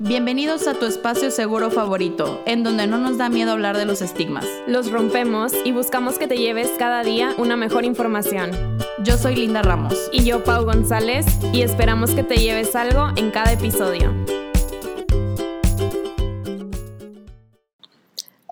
Bienvenidos a tu espacio seguro favorito, en donde no nos da miedo hablar de los estigmas. Los rompemos y buscamos que te lleves cada día una mejor información. Yo soy Linda Ramos. Y yo, Pau González, y esperamos que te lleves algo en cada episodio.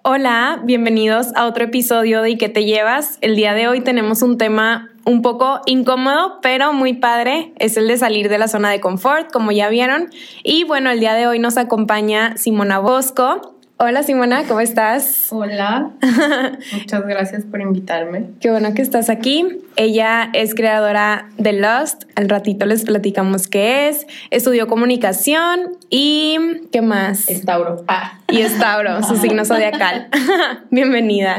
Hola, bienvenidos a otro episodio de ¿Y qué te llevas? El día de hoy tenemos un tema un poco incómodo, pero muy padre. Es el de salir de la zona de confort, como ya vieron. Y bueno, el día de hoy nos acompaña Simona Bosco. Hola Simona, ¿cómo estás? Hola, muchas gracias por invitarme. Qué bueno que estás aquí. Ella es creadora de Lost, al ratito les platicamos qué es. Estudió comunicación y ¿qué más? Estauro. Ah. Y Estauro, su signo zodiacal. Bienvenida.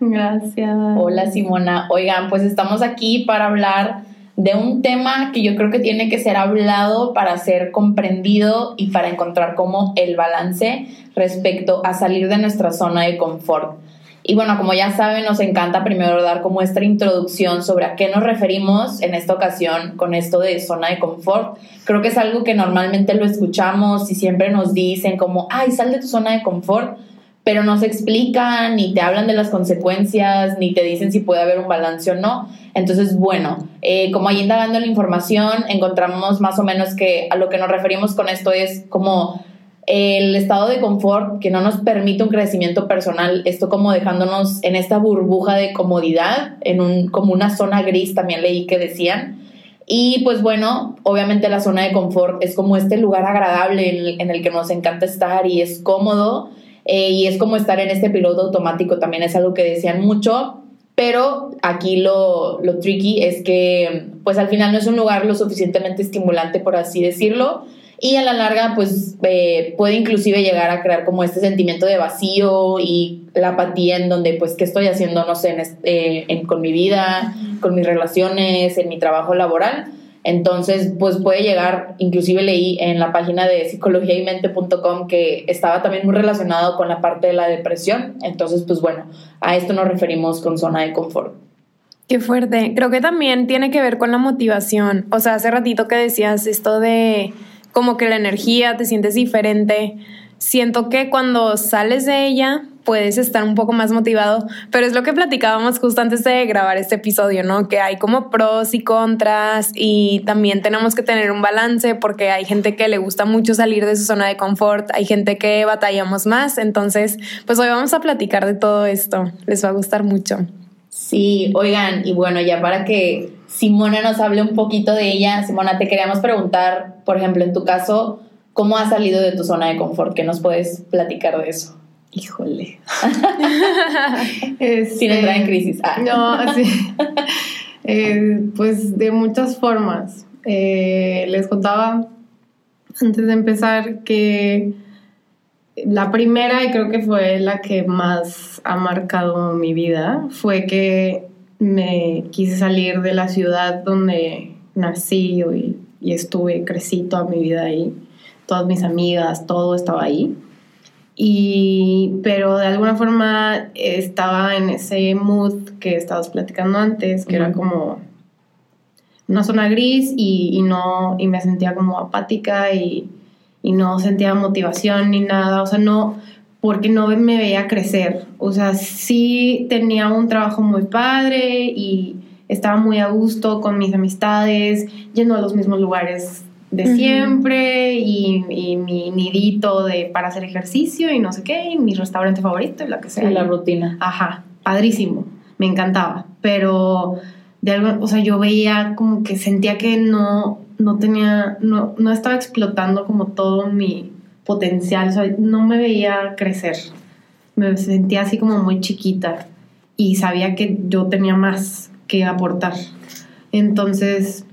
Gracias. Hola Simona. Oigan, pues estamos aquí para hablar de un tema que yo creo que tiene que ser hablado para ser comprendido y para encontrar como el balance respecto a salir de nuestra zona de confort. Y bueno, como ya saben, nos encanta primero dar como esta introducción sobre a qué nos referimos en esta ocasión con esto de zona de confort. Creo que es algo que normalmente lo escuchamos y siempre nos dicen como, ay, sal de tu zona de confort, pero no se explican, ni te hablan de las consecuencias, ni te dicen si puede haber un balance o no. Entonces, bueno, eh, como ahí indagando la información, encontramos más o menos que a lo que nos referimos con esto es como el estado de confort que no nos permite un crecimiento personal, esto como dejándonos en esta burbuja de comodidad, en un, como una zona gris, también leí que decían. Y pues bueno, obviamente la zona de confort es como este lugar agradable en el, que nos encanta estar y es cómodo. Eh, y es como estar en este piloto automático, también es algo que decían mucho, pero aquí lo, lo tricky es que pues al final no es un lugar lo suficientemente estimulante, por así decirlo, y a la larga pues eh, puede inclusive llegar a crear como este sentimiento de vacío y la apatía en donde pues qué estoy haciendo, no sé, eh, con mi vida, con mis relaciones, en mi trabajo laboral. Entonces, pues puede llegar, inclusive leí en la página de psicologiaymente.com que estaba también muy relacionado con la parte de la depresión. Entonces, pues bueno, a esto nos referimos con zona de confort. Qué fuerte. Creo que también tiene que ver con la motivación. O sea, hace ratito que decías esto de como que la energía, te sientes diferente. Siento que cuando sales de ella, puedes estar un poco más motivado, pero es lo que platicábamos justo antes de grabar este episodio, ¿no? Que hay como pros y contras y también tenemos que tener un balance porque hay gente que le gusta mucho salir de su zona de confort, hay gente que batallamos más, entonces pues hoy vamos a platicar de todo esto, les va a gustar mucho. Sí, oigan, y bueno, ya para que Simona nos hable un poquito de ella, Simona, te queríamos preguntar, por ejemplo, en tu caso, ¿cómo has salido de tu zona de confort? ¿Qué nos puedes platicar de eso? Híjole. Sin entrar en crisis. Ah. No, sí. Eh, pues de muchas formas. Eh, les contaba antes de empezar que la primera, y creo que fue la que más ha marcado mi vida, fue que me quise salir de la ciudad donde nací y, y estuve, crecí toda mi vida ahí. Todas mis amigas, todo estaba ahí. Y, pero de alguna forma estaba en ese mood que estabas platicando antes, que era como una zona gris y, y, no, y me sentía como apática y, y no sentía motivación ni nada, o sea, no, porque no me veía crecer, o sea, sí tenía un trabajo muy padre y estaba muy a gusto con mis amistades, yendo a los mismos lugares de siempre y, mi nidito de para hacer ejercicio y no sé qué, y mi restaurante favorito y la que sea. la rutina. Ajá, padrísimo, me encantaba, pero de algo, o sea, yo veía como que sentía que no, no tenía, no, no estaba explotando como todo mi potencial, o sea, no me veía crecer, me sentía así como muy chiquita y sabía que yo tenía más que aportar. Entonces,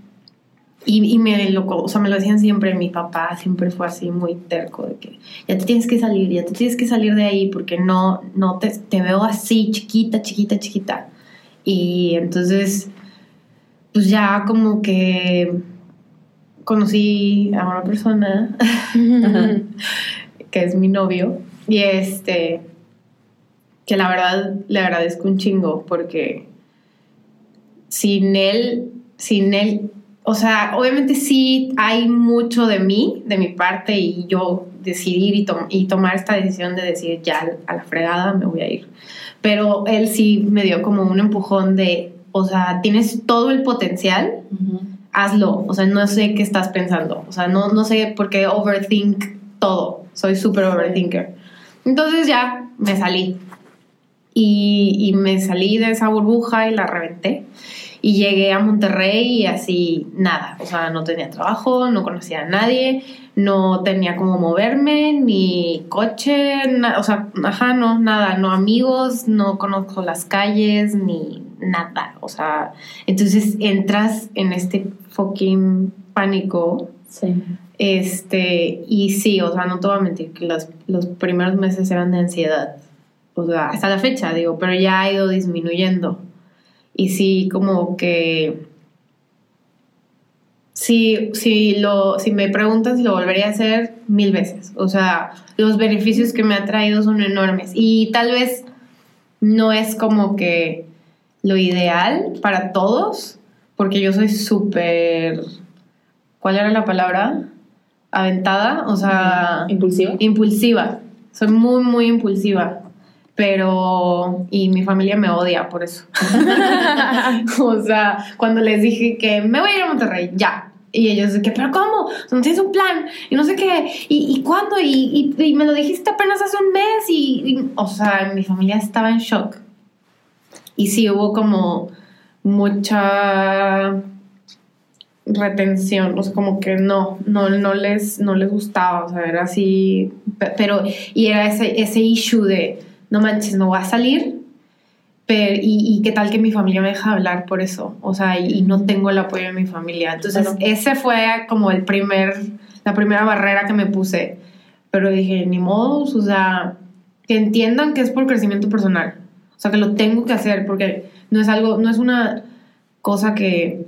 y, me, lo, o sea, me lo decían siempre, mi papá siempre fue así muy terco, de que ya te tienes que salir, ya te tienes que salir de ahí porque no, no te, te veo así, chiquita, chiquita, chiquita. Y entonces, pues ya como que conocí a una persona que es mi novio y este, que la verdad le agradezco un chingo porque sin él, sin él o sea, obviamente sí hay mucho de mí, de mi parte, y yo decidir y, y tomar esta decisión de decir ya a la fregada me voy a ir. Pero él sí me dio como un empujón de, o sea, tienes todo el potencial, hazlo. O sea, no sé qué estás pensando. O sea, no, no sé por qué overthink todo. Soy súper overthinker. Entonces ya me salí. Y, y me salí de esa burbuja y la reventé. Y llegué a Monterrey y así nada. O sea, no tenía trabajo, no conocía a nadie, no tenía cómo moverme, ni coche, o sea, ajá, no, nada, no amigos, no conozco las calles, ni nada. O sea, entonces entras en este fucking pánico. Sí. Este, y sí, o sea, no te voy a mentir que los, los primeros meses eran de ansiedad. O sea, hasta la fecha, digo, pero ya ha ido disminuyendo. Y sí, como que. Sí, sí, lo, si me preguntas si lo volvería a hacer, mil veces. O sea, los beneficios que me ha traído son enormes. Y tal vez no es como que lo ideal para todos, porque yo soy súper. ¿Cuál era la palabra? Aventada, o sea, Impulsivo. impulsiva. Soy muy, muy impulsiva. Pero. Y mi familia me odia por eso. o sea, cuando les dije que me voy a ir a Monterrey, ya. Y ellos de que, ¿pero cómo? No tienes un plan. Y no sé qué. ¿Y, y cuándo? Y, y- y me lo dijiste apenas hace un mes. Y, O sea, mi familia estaba en shock. Y sí, hubo como mucha retención, o sea, como que no, no, no les, no les gustaba, o sea, era así, pe- pero, y era ese, ese issue de, no manches, no voy a salir, pero, y, y qué tal que mi familia me deja hablar por eso, o sea, y, y no tengo el apoyo de mi familia, entonces Claro. ese fue como el primer, la primera barrera que me puse, pero dije, ni modo, o sea, que entiendan que es por crecimiento personal, o sea, que lo tengo que hacer, porque no es algo, no es una cosa que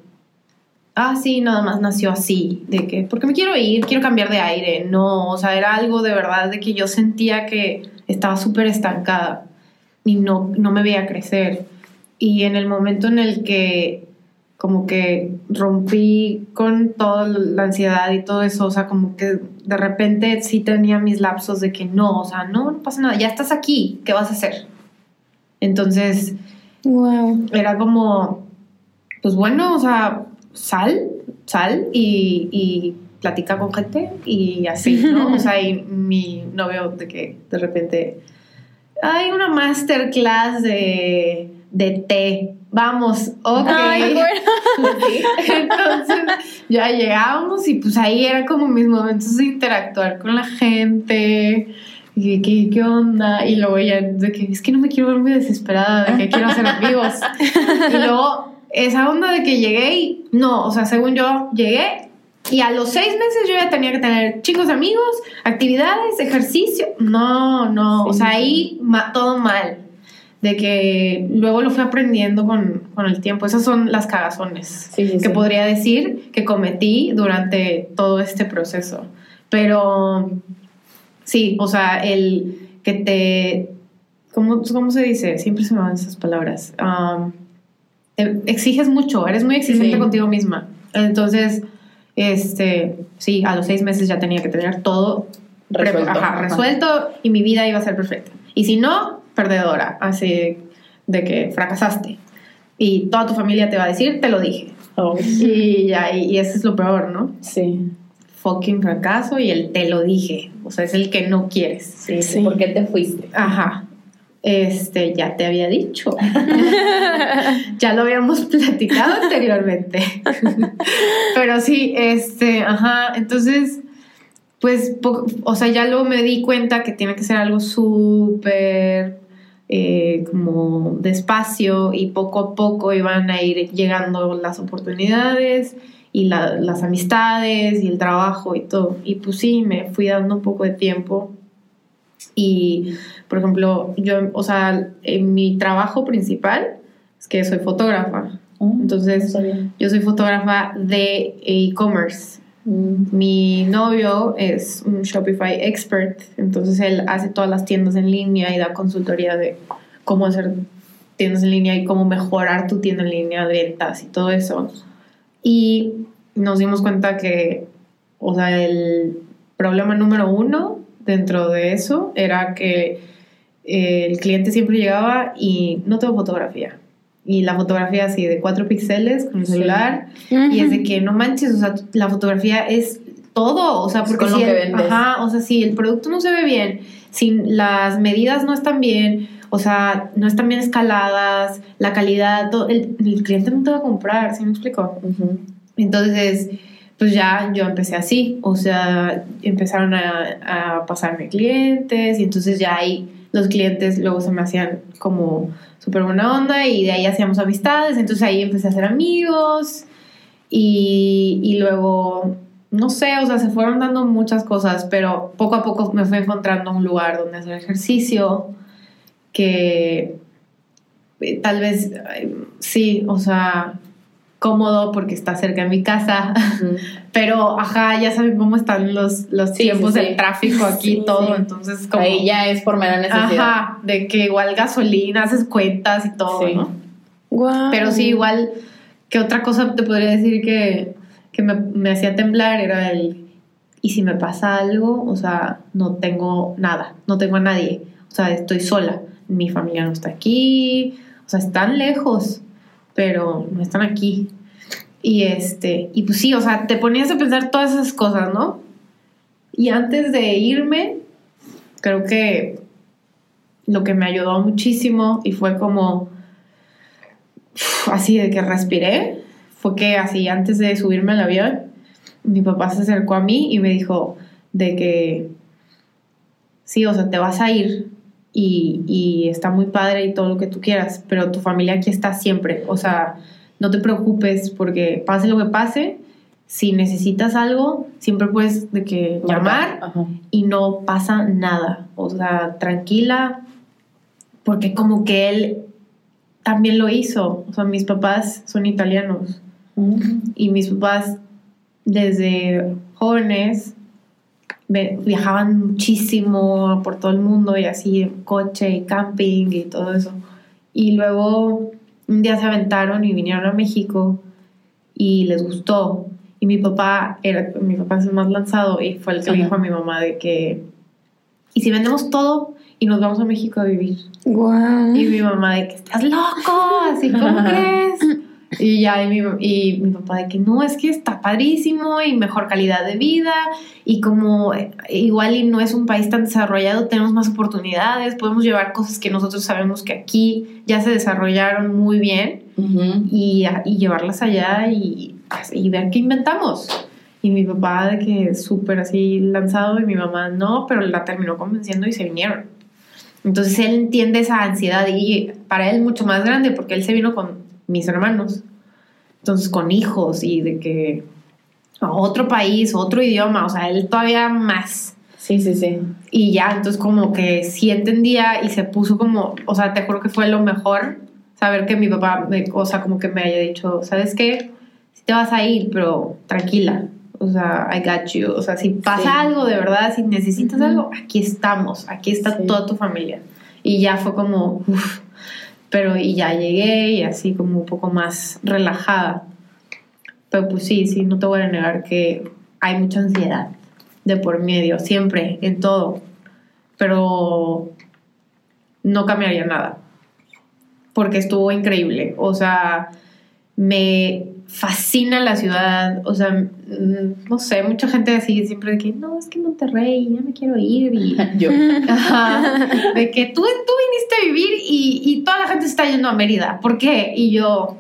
ah, sí, nada más nació así, de que, porque me quiero ir, quiero cambiar de aire, no, o sea, era algo de verdad de que yo sentía que estaba súper estancada y no, no me veía crecer. Y en el momento en el que como que rompí con toda la ansiedad y todo eso, o sea, como que de repente sí tenía mis lapsos de que no, o sea, no, no pasa nada, ya estás aquí, ¿qué vas a hacer? Entonces, Wow. era como, pues bueno, o sea, sal, sal y, y platica con gente y así, ¿no? O sea, y mi novio de que de repente hay una masterclass de, de té. Vamos, ok. Ay, bueno. Entonces ya llegábamos y pues ahí era como mis momentos de interactuar con la gente. Y ¿qué, qué onda? Y luego ya de que es que no me quiero ver muy desesperada, de que quiero hacer amigos. Y luego esa onda de que llegué y no, o sea, según yo llegué y a los seis meses yo ya tenía que tener chicos amigos, actividades, ejercicio. No, no, o sea, sí. ahí ma- todo mal. De que luego lo fui aprendiendo con, con el tiempo. Esas son las cagazones Sí, que podría decir que cometí durante todo este proceso. Pero sí, o sea, el que te... ¿Cómo, cómo se dice? Siempre se me van esas palabras. Um, te exiges mucho, eres muy exigente contigo misma. Entonces, este, sí, a los seis meses ya tenía que tener todo Resuelto. ajá, Ajá. resuelto y mi vida iba a ser perfecta. Y si no, perdedora, así de que fracasaste. Y toda tu familia te va a decir, te lo dije. Oh, Y ya, y, y ese es lo peor, ¿no? sí. Fucking fracaso y el te lo dije. O sea, es el que no quieres. Sí, Sí. ¿Por qué te fuiste? Ajá. Este, ya te había dicho. ya lo habíamos platicado anteriormente. Pero sí, este, ajá. Entonces, pues, o sea, ya luego me di cuenta que tiene que ser algo súper eh, como despacio y poco a poco iban a ir llegando las oportunidades y la- las amistades y el trabajo y todo. Y pues sí, me fui dando un poco de tiempo. Y, por ejemplo, yo, o sea, en mi trabajo principal es que soy fotógrafa. Oh, Entonces, no yo soy fotógrafa de e-commerce. Mm, Mi novio es un Shopify expert, entonces él hace todas las tiendas en línea y da consultoría de cómo hacer tiendas en línea y cómo mejorar tu tienda en línea, ventas y todo eso. Y nos dimos cuenta que, o sea, el problema número uno dentro de eso era que eh, el cliente siempre llegaba y no tengo fotografía. Y la fotografía así de cuatro píxeles con el Sí. celular. Y es de que no manches, o sea, la fotografía es todo. O sea, porque si el, ajá, o sea, si el producto no se ve bien, si las medidas no están bien, o sea, no están bien escaladas, la calidad, todo, el, el cliente no te va a comprar, ¿sí me explico? Ujú. Entonces, pues ya yo empecé así, o sea, empezaron a, a pasarme clientes y entonces ya ahí los clientes luego se me hacían como súper buena onda y de ahí hacíamos amistades, entonces ahí empecé a hacer amigos y, y luego, no sé, o sea, se fueron dando muchas cosas, pero poco a poco me fui encontrando un lugar donde hacer ejercicio que eh, tal vez sí, o sea, cómodo porque está cerca de mi casa, pero ajá, ya saben cómo están los, los Sí, tiempos sí, sí. del tráfico aquí y Sí, todo, sí. entonces como... Ahí ya es por mera necesidad. Ajá, de que igual gasolina, haces cuentas y todo, Sí. ¿no? Guau. Pero sí, igual, que otra cosa te podría decir que, que me, me hacía temblar era el, ¿y si me pasa algo? O sea, no tengo nada, no tengo a nadie, o sea, estoy sola, mi familia no está aquí, o sea, están lejos, pero no están aquí. Y este, y pues sí, o sea, te ponías a pensar todas esas cosas, ¿no? Y antes de irme, creo que lo que me ayudó muchísimo y fue como así de que respiré, fue que así antes de subirme al avión, mi papá se acercó a mí y me dijo de que sí, o sea, te vas a ir y, y está muy padre y todo lo que tú quieras, pero tu familia aquí está siempre, o sea, no te preocupes porque pase lo que pase, si necesitas algo, siempre puedes de que llamar Ajá. y no pasa nada. O sea, tranquila, porque como que él también lo hizo. O sea, mis papás son italianos y mis papás desde jóvenes ve- viajaban muchísimo por todo el mundo y así en coche y camping y todo eso. Y luego un día se aventaron y vinieron a México y les gustó. Y mi papá era, mi papá es el más lanzado y fue el que le dijo a mi mamá de que, ¿y si vendemos todo y nos vamos a México a vivir? Guau. Y mi mamá de que estás loco, así como crees. Y ya, y mi, y mi papá de que no, es que está padrísimo y mejor calidad de vida. Y como eh, igual y no es un país tan desarrollado, tenemos más oportunidades, podemos llevar cosas que nosotros sabemos que aquí ya se desarrollaron muy bien Ujú. y, y llevarlas allá y, y ver qué inventamos. Y mi papá de que súper así lanzado y mi mamá no, pero la terminó convenciendo y se vinieron. Entonces él entiende esa ansiedad y para él mucho más grande porque él se vino con mis hermanos. Entonces con hijos y de que otro país, otro idioma, o sea, él todavía más. Sí, sí, sí. Y ya, entonces como que sí entendía y se puso como, o sea, te juro que fue lo mejor saber que mi papá, me, o sea, como que me haya dicho, ¿sabes qué? Si te vas a ir, pero tranquila, o sea, I got you, o sea, si pasa Sí. algo de verdad, si necesitas algo, aquí estamos, aquí está Sí. toda tu familia. Y ya fue como, uff, pero y ya llegué y así como un poco más relajada. Pero pues sí, sí, no te voy a negar que hay mucha ansiedad de por medio, siempre, en todo. Pero no cambiaría nada. Porque estuvo increíble. O sea, me fascina la ciudad. O sea, mm, no sé, mucha gente así siempre de que, no, es que Monterrey, ya me quiero ir. Y, Yo. Ajá, de que tú, tú viniste a vivir y, y toda la gente se está yendo a Mérida. ¿Por qué? Y yo,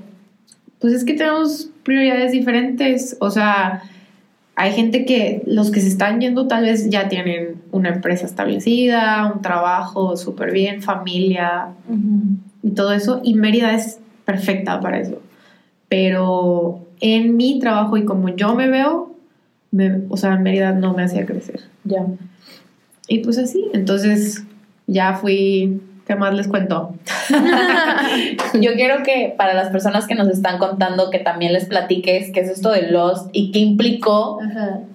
pues es que tenemos prioridades diferentes. O sea, hay gente que los que se están yendo tal vez ya tienen una empresa establecida, un trabajo súper bien, familia y todo eso. Y Mérida es perfecta para eso. Pero en mi trabajo y como yo me veo, me- o sea, Mérida no me hacía crecer. Ya. Y pues así, entonces ya fui, ¿qué más les cuento? Yo quiero que para las personas que nos están contando que también les platiques qué es esto de Lost y qué implicó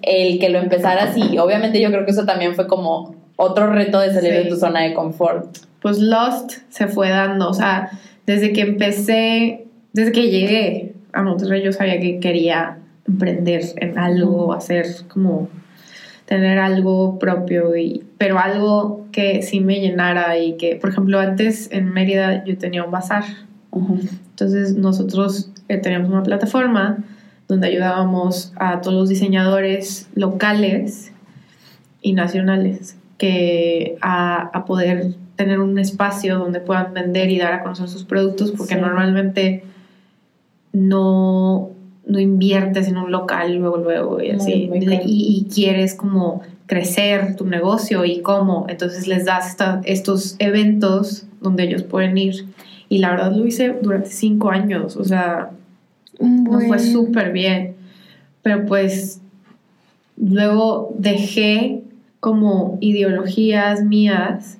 el que lo empezaras y obviamente yo creo que eso también fue como otro reto de salir Sí. de tu zona de confort. Pues Lost se fue dando, o sea, desde que empecé, desde que llegué a Monterrey yo sabía que quería emprender en algo, hacer como tener algo propio, y, pero algo que sí me llenara y que, por ejemplo, antes en Mérida yo tenía un bazar. Entonces nosotros eh, teníamos una plataforma donde ayudábamos a todos los diseñadores locales y nacionales que a, a poder tener un espacio donde puedan vender y dar a conocer sus productos, porque Sí. normalmente no, no inviertes en un local luego, luego y así, muy y, y quieres como crecer tu negocio y cómo, entonces les das esta- estos eventos donde ellos pueden ir. Y la verdad lo hice durante cinco años, o sea, nos fue súper bien. Pero pues luego dejé como ideologías mías,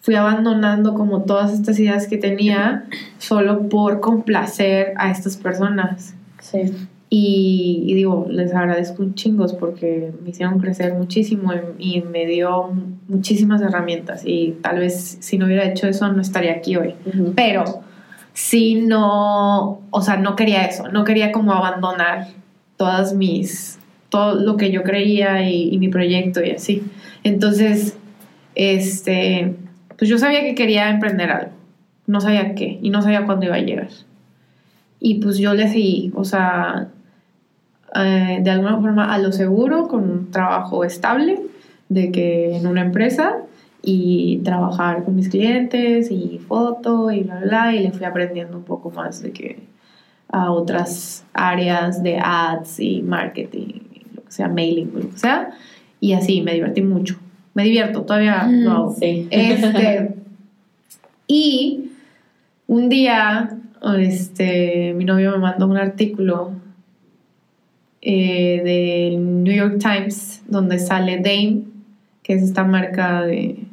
fui abandonando como todas estas ideas que tenía solo por complacer a estas personas. Sí. Y, y digo, les agradezco un chingos porque me hicieron crecer muchísimo y, y me dio muchísimas herramientas. Y tal vez si no hubiera hecho eso no estaría aquí hoy pero sí no, o sea, no quería eso, no quería como abandonar todas mis, todo lo que yo creía y, y mi proyecto y así. Entonces, este, pues yo sabía que quería emprender algo, no sabía qué y no sabía cuándo iba a llegar. Y pues yo le seguí, o sea, eh, de alguna forma a lo seguro, con un trabajo estable, de que en una empresa y trabajar con mis clientes y foto y bla, bla, bla, y le fui aprendiendo un poco más de que a otras áreas de ads y marketing, lo que sea, mailing, lo que sea, y así me divertí mucho. Me divierto, todavía Mm, lo hago. Sí. Este, y un día, este, mi novio me mandó un artículo eh, del New York Times donde sale Dame, que es esta marca de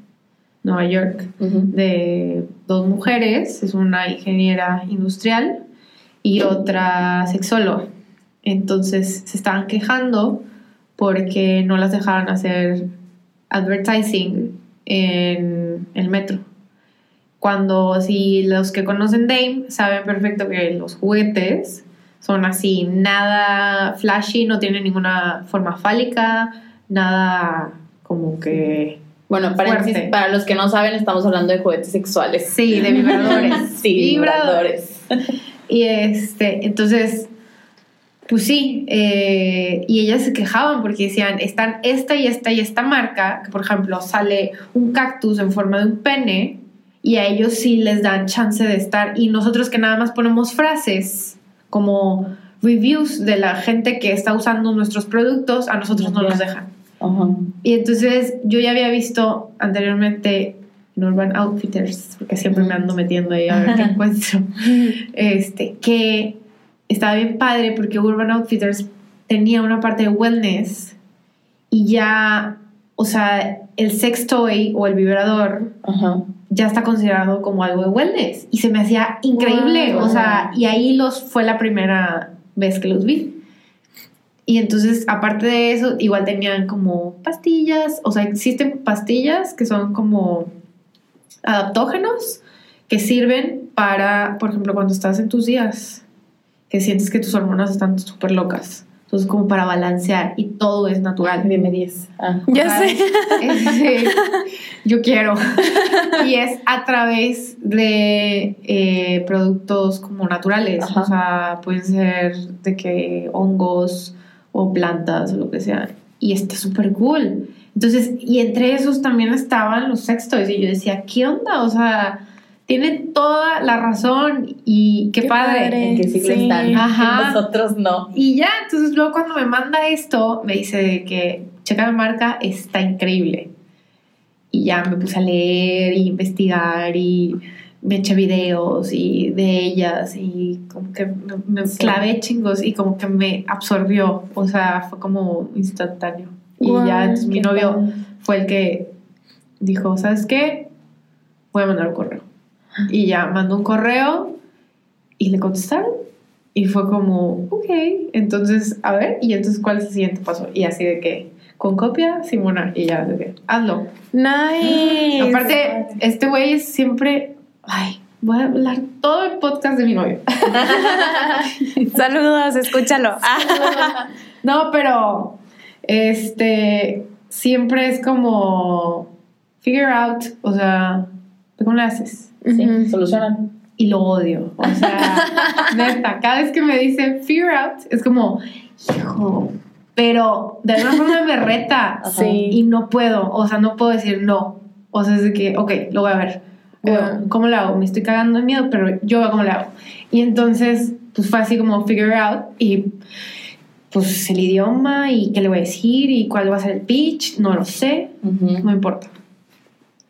Nueva York, de dos mujeres, es una ingeniera industrial y otra sexóloga. Entonces se estaban quejando porque no las dejaban hacer advertising en el metro. Cuando si los que conocen Dame saben perfecto que los juguetes son así, nada flashy, no tienen ninguna forma fálica, nada como que... Bueno, para, Fuerte. para los que no saben, estamos hablando de juguetes sexuales. Sí, de vibradores. Sí, vibradores. Y este, entonces, pues sí, eh, y ellas se quejaban porque decían, están esta y esta y esta marca, que por ejemplo sale un cactus en forma de un pene, y a ellos sí les dan chance de estar, y nosotros que nada más ponemos frases como reviews de la gente que está usando nuestros productos, a nosotros no nos dejan. Ajá. Y entonces yo ya había visto anteriormente en Urban Outfitters, porque siempre me ando metiendo ahí a ver qué encuentro, este, que estaba bien padre porque Urban Outfitters tenía una parte de wellness y ya, o sea, el sex toy o el vibrador Ajá. ya está considerado como algo de wellness y se me hacía increíble, Wow. o sea, y ahí los fue la primera vez que los vi. Y entonces, aparte de eso, igual tenían como pastillas, o sea, existen pastillas que son como adaptógenos que sirven para, por ejemplo, cuando estás en tus días, que sientes que tus hormonas están súper locas. Entonces, como para balancear y todo es natural. Dime 10. Ah. Ya sé. Yo quiero. y es a través de eh, productos como naturales. Ajá. O sea, pueden ser de que hongos o plantas o lo que sea. Y está súper cool. Entonces, y entre esos también estaban los sex toys. Y yo decía, ¿qué onda? O sea, tienen toda la razón y qué, Qué padre. padre. En que sí, Sí. están. Ajá. Nosotros no. Y ya, entonces luego cuando me manda esto, me dice que checa la marca, está increíble. Y ya me puse a leer y investigar y me eché videos y de ellas y como que me, Sí. clavé chingos y como que me absorbió, o sea, fue como instantáneo. Y ya, mi qué novio padre. fue el que dijo, ¿sabes qué? Voy a mandar un correo. Y ya mandó un correo y le contestaron. Y fue como, ok, entonces, a ver, y entonces, ¿cuál es el siguiente paso? Y así de que, con copia, Simona, y ya, de que, hazlo. Nice. Aparte, este güey es siempre, ay, voy a hablar todo el podcast de mi novio. Saludos, escúchalo. no, pero este siempre es como figure out, o sea, ¿cómo lo haces? Sí, solucionan. Y lo odio. O sea, neta, cada vez que me dice figure out, es como, hijo, pero de alguna forma me reta. Sí. Y no puedo, o sea, no puedo decir no. O sea, es de que, ok, lo voy a ver. Ajá. ¿Cómo lo hago? Me estoy cagando de miedo, pero yo veo cómo lo hago. Y entonces, pues fue así como figure out y pues el idioma y qué le voy a decir y cuál va a ser el pitch, no lo sé, no importa.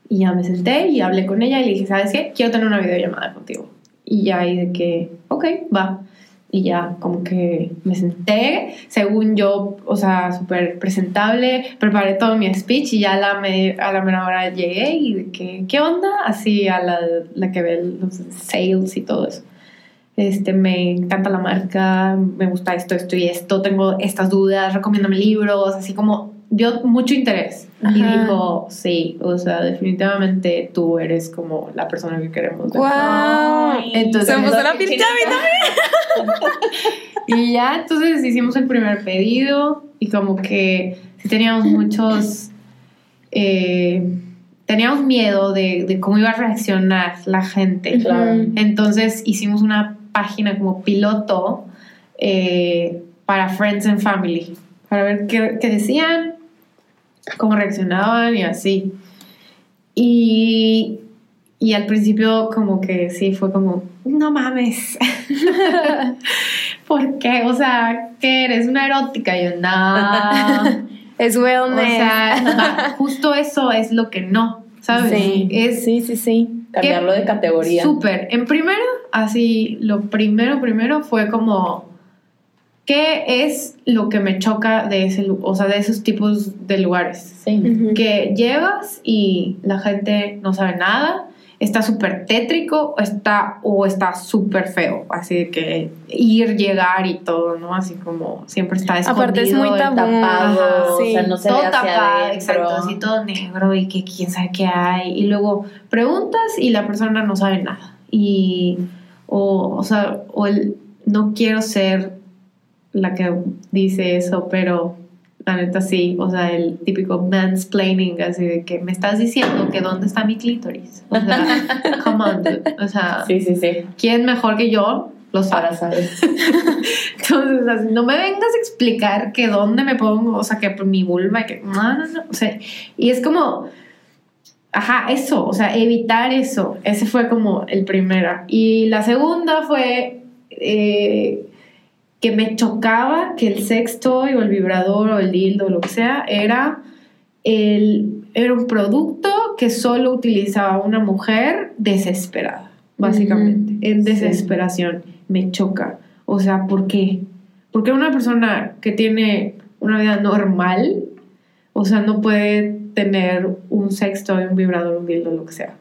Y ya me senté y hablé con ella y le dije, ¿sabes qué? Quiero tener una videollamada contigo. Y ya ahí de que, ok, va. Y ya como que me senté, según yo, o sea, súper presentable, preparé todo mi speech y ya a la, me- a la mera hora llegué y de que, ¿qué onda? Así a la, la que ve los sales y todo eso. Este, me encanta la marca, me gusta esto, esto y esto, tengo estas dudas, recomiéndame libros, así como yo mucho interés. Y dijo, sí, o sea, definitivamente tú eres como la persona que queremos. ver". ¡Wow! Entonces, Se me puso la Qué pinche a mí también. Y ya, entonces hicimos el primer pedido y como que sí teníamos muchos, eh, teníamos miedo de, de cómo iba a reaccionar la gente. Claro. Entonces hicimos una página como piloto eh, para Friends and Family, para ver qué, qué decían, cómo reaccionaban y así. Y, y al principio como que sí, fue como, no mames. ¿Por qué? O sea, ¿qué eres? ¿Una erótica? Y yo, no. Es o wellness. sea, va, justo eso es lo que no, ¿sabes? sí. Es sí, sí, sí. Cambiarlo de categoría. Súper. En primero, así, lo primero, primero fue como, ¿qué es lo que me choca de ese, o sea, de esos tipos de lugares? Sí. Que llegas y la gente no sabe nada, está súper tétrico o está, o está súper feo, así de que ir, llegar y todo, ¿no? Así como siempre está escondido. Aparte es muy tabú. Tapado, Ajá, o sí. sea, no se todo ve hacia tapado, adentro. exacto, así todo negro y que quién sabe qué hay. Y luego preguntas y la persona no sabe nada. Y, o, o sea, o el, no quiero ser la que dice eso, pero la neta sí, o sea, el típico mansplaining, así de que me estás diciendo que dónde está mi clítoris. O sea, come on, dude. O sea, Sí, sí, sí. ¿quién mejor que yo? Lo sabe. Ahora sabes. Entonces, así, no me vengas a explicar que dónde me pongo, o sea, que mi vulva, que no, no, no, o sea, y es como, ajá, eso, o sea, evitar eso, ese fue como el primero. Y la segunda fue eh, que me chocaba que el sextoy o el vibrador o el dildo o lo que sea era, el, era un producto que solo utilizaba una mujer desesperada, básicamente, en desesperación. Me choca. O sea, ¿por qué? Porque una persona que tiene una vida normal, o sea, no puede tener un sextoy, un vibrador, un dildo, lo que sea.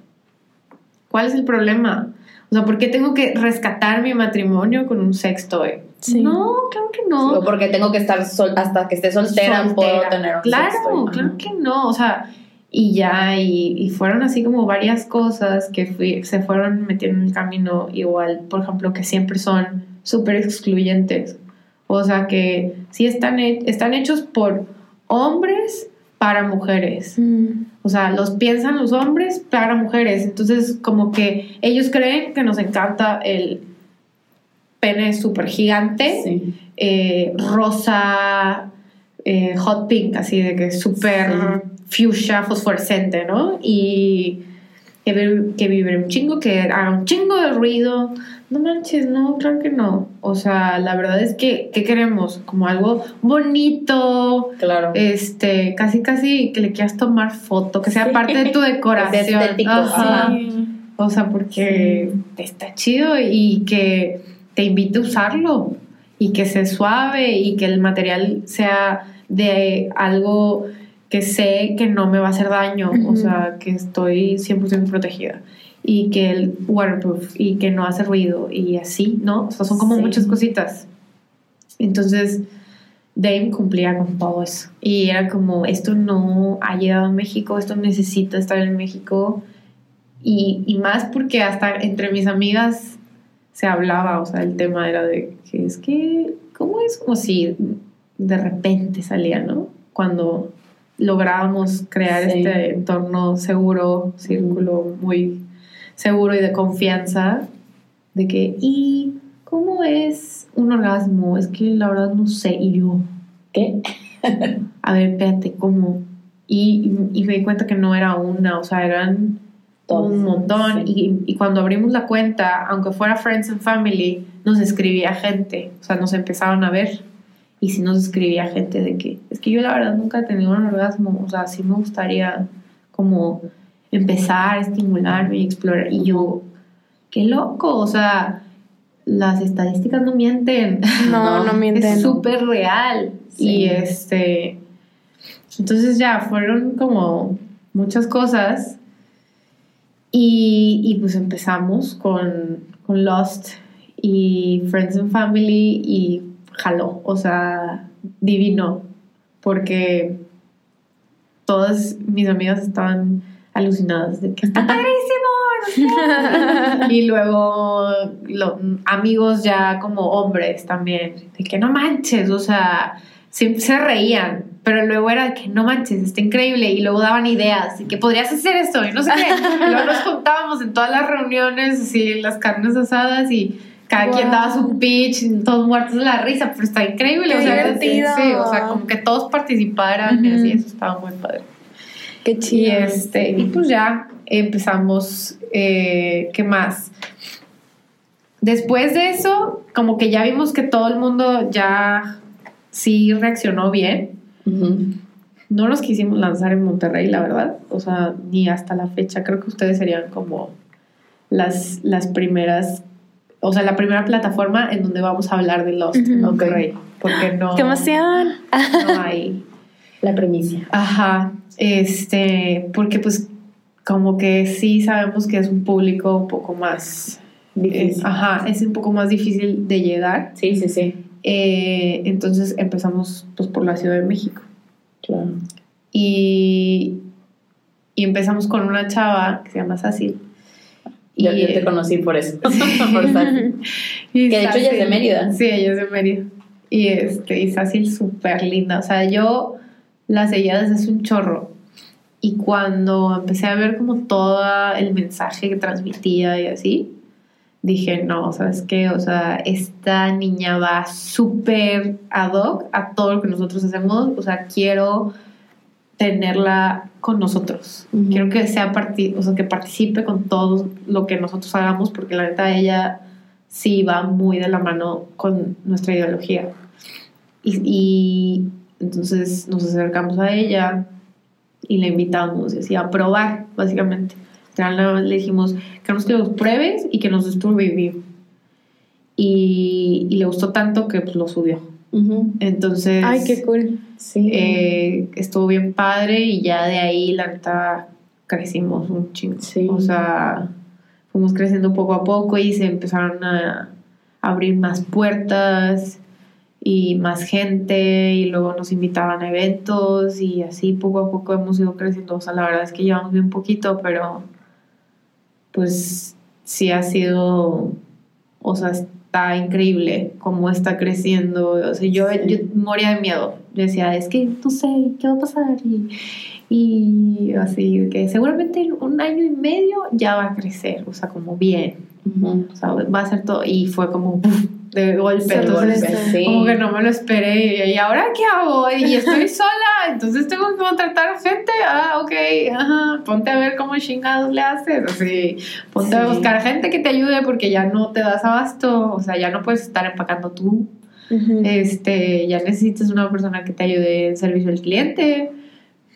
¿Cuál es el problema? O sea, ¿por qué tengo que rescatar mi matrimonio con un sextoy? Sí. No, claro que no. O porque tengo que estar sol hasta que esté soltera, puedo soltera. tener un Claro, claro que no. O sea, y ya, y, y fueron así como varias cosas que fui- se fueron metiendo en el camino, igual, por ejemplo, que siempre son súper excluyentes. O sea, que sí están, he- están hechos por hombres para mujeres. Mm. O sea, los piensan los hombres para mujeres. Entonces, como que ellos creen que nos encanta el pene súper gigante Sí. eh, rosa, eh, hot pink, así de que es súper fuchsia, fosforescente, ¿no? Y que, que vibre un chingo, que haga un chingo de ruido. No manches, no, claro que no. O sea, la verdad es que, ¿qué queremos? Como algo bonito, Claro. este, casi, casi que le quieras tomar foto, que sea Sí. parte de tu decoración. estético, Ajá. ajá. O sea, porque está chido y que te invite a usarlo y que sea suave y que el material sea de algo que sé que no me va a hacer daño, o sea, que estoy 100% protegida y que el waterproof y que no hace ruido y así, ¿no? O sea, son como Sí. muchas cositas. Entonces, Dame cumplía con todo eso. Y era como, esto no ha llegado a México, esto necesita estar en México Y, y más porque hasta entre mis amigas se hablaba, o sea, el tema era de que es que, ¿cómo es? Como si de repente salía, ¿no? Cuando lográbamos crear Sí. este entorno seguro, círculo muy seguro y de confianza, de que, ¿y cómo es un orgasmo? Es que la verdad no sé, y yo, ¿Qué? a ver, espérate, ¿cómo? Y, y me di cuenta que no era una, o sea, eran Todos, un montón. sí. Y, y cuando abrimos la cuenta, aunque fuera Friends and Family, nos escribía gente, o sea, nos empezaron a ver. Y sí nos escribía gente de que, es que yo la verdad nunca he tenido un orgasmo, o sea, sí me gustaría como empezar a estimularme y explorar. Y yo, qué loco, o sea, las estadísticas no mienten. No, no, No, mienten. Es súper real. Sí. Y este. Entonces ya fueron como muchas cosas. Y, y pues empezamos con, con Lost y Friends and Family y jaló. O sea, divino. Porque todas mis amigas estaban alucinadas de que está padrísimo. y luego lo- amigos ya como hombres también, de que no manches, o sea, se reían, pero luego era de que no manches, está increíble, y luego daban ideas, y que podrías hacer esto, y no sé qué. Y luego nos juntábamos en todas las reuniones, así, las carnes asadas, y cada quien daba su pitch, y todos muertos de la risa, pero está increíble, Qué o sea, divertido. sí, o sea, como que todos participaran, y así, eso estaba muy padre. Qué Y chido. este, y pues ya empezamos, eh, ¿qué más? Después de eso, como que ya vimos que todo el mundo ya sí reaccionó bien. No nos quisimos lanzar en Monterrey, la verdad. O sea, ni hasta la fecha. Creo que ustedes serían como las, las primeras, o sea, la primera plataforma en donde vamos a hablar de Lost en. Monterrey. Porque no, ¡Qué emoción! no hay. La premicia. Ajá, este, porque pues como que sí sabemos que es un público un poco más, Difícil. eh, ajá, es un poco más difícil de llegar. Sí, sí, sí. Eh, entonces empezamos pues por la Ciudad de México Claro. y, y empezamos con una chava que se llama Sacil. Yo, Y, yo te conocí por eso. por Sassi. y Que de hecho ella es de Mérida. Sí, ella es de Mérida. Y, este, y Sacil súper linda. O sea, yo la seguía desde hace un chorro. Y cuando empecé a ver como todo el mensaje que transmitía y así, dije, no, ¿sabes qué? O sea, esta niña va súper ad hoc a todo lo que nosotros hacemos. O sea, quiero tenerla con nosotros. Quiero que sea o sea, que participe con todo lo que nosotros hagamos, porque la neta ella sí va muy de la mano con nuestra ideología. Y, y entonces nos acercamos a ella y la invitamos y así, a probar, básicamente. Le dijimos, queremos que los pruebes y que nos des tu review. Y, y le gustó tanto que pues, lo subió. Entonces, Ay, qué cool. Sí. eh, estuvo bien padre y ya de ahí la neta crecimos un chingo. Sí. O sea, fuimos creciendo poco a poco y se empezaron a abrir más puertas y más gente y luego nos invitaban a eventos y así poco a poco hemos ido creciendo. O sea, la verdad es que llevamos bien poquito, pero pues sí ha sido, o sea, está increíble cómo está creciendo. O sea, yo, Sí. yo moría de miedo. Yo decía, es que no sé qué va a pasar y, y así, que seguramente en un año y medio ya va a crecer, o sea, como bien. Ujú. O sea, va a ser todo. Y fue como de golpe. Entonces, golpe, sí. como que no me lo esperé. ¿y ahora qué hago? Y estoy sola, entonces tengo que contratar gente. Ah, ok, ajá. Ponte a ver cómo chingados le haces. Así, ponte a buscar gente que te ayude porque ya no te das abasto. O sea, ya no puedes estar empacando tú. Este, ya necesitas una persona que te ayude en servicio al cliente.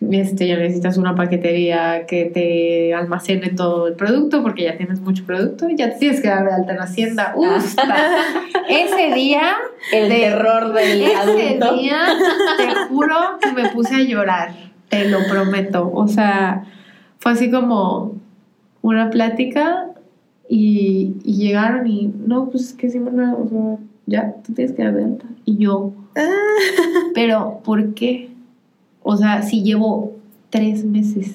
Este, ya necesitas una paquetería que te almacene todo el producto porque ya tienes mucho producto y ya te tienes que dar de alta en Hacienda. Uf, ese día, El de- terror del ese adulto. día, te juro que me puse a llorar, te lo prometo. O sea, fue así como una plática y, y llegaron y no, pues es que Simona, o sea, ya, tú tienes que dar de alta. Y yo, pero ¿por qué? O sea, si llevo tres meses,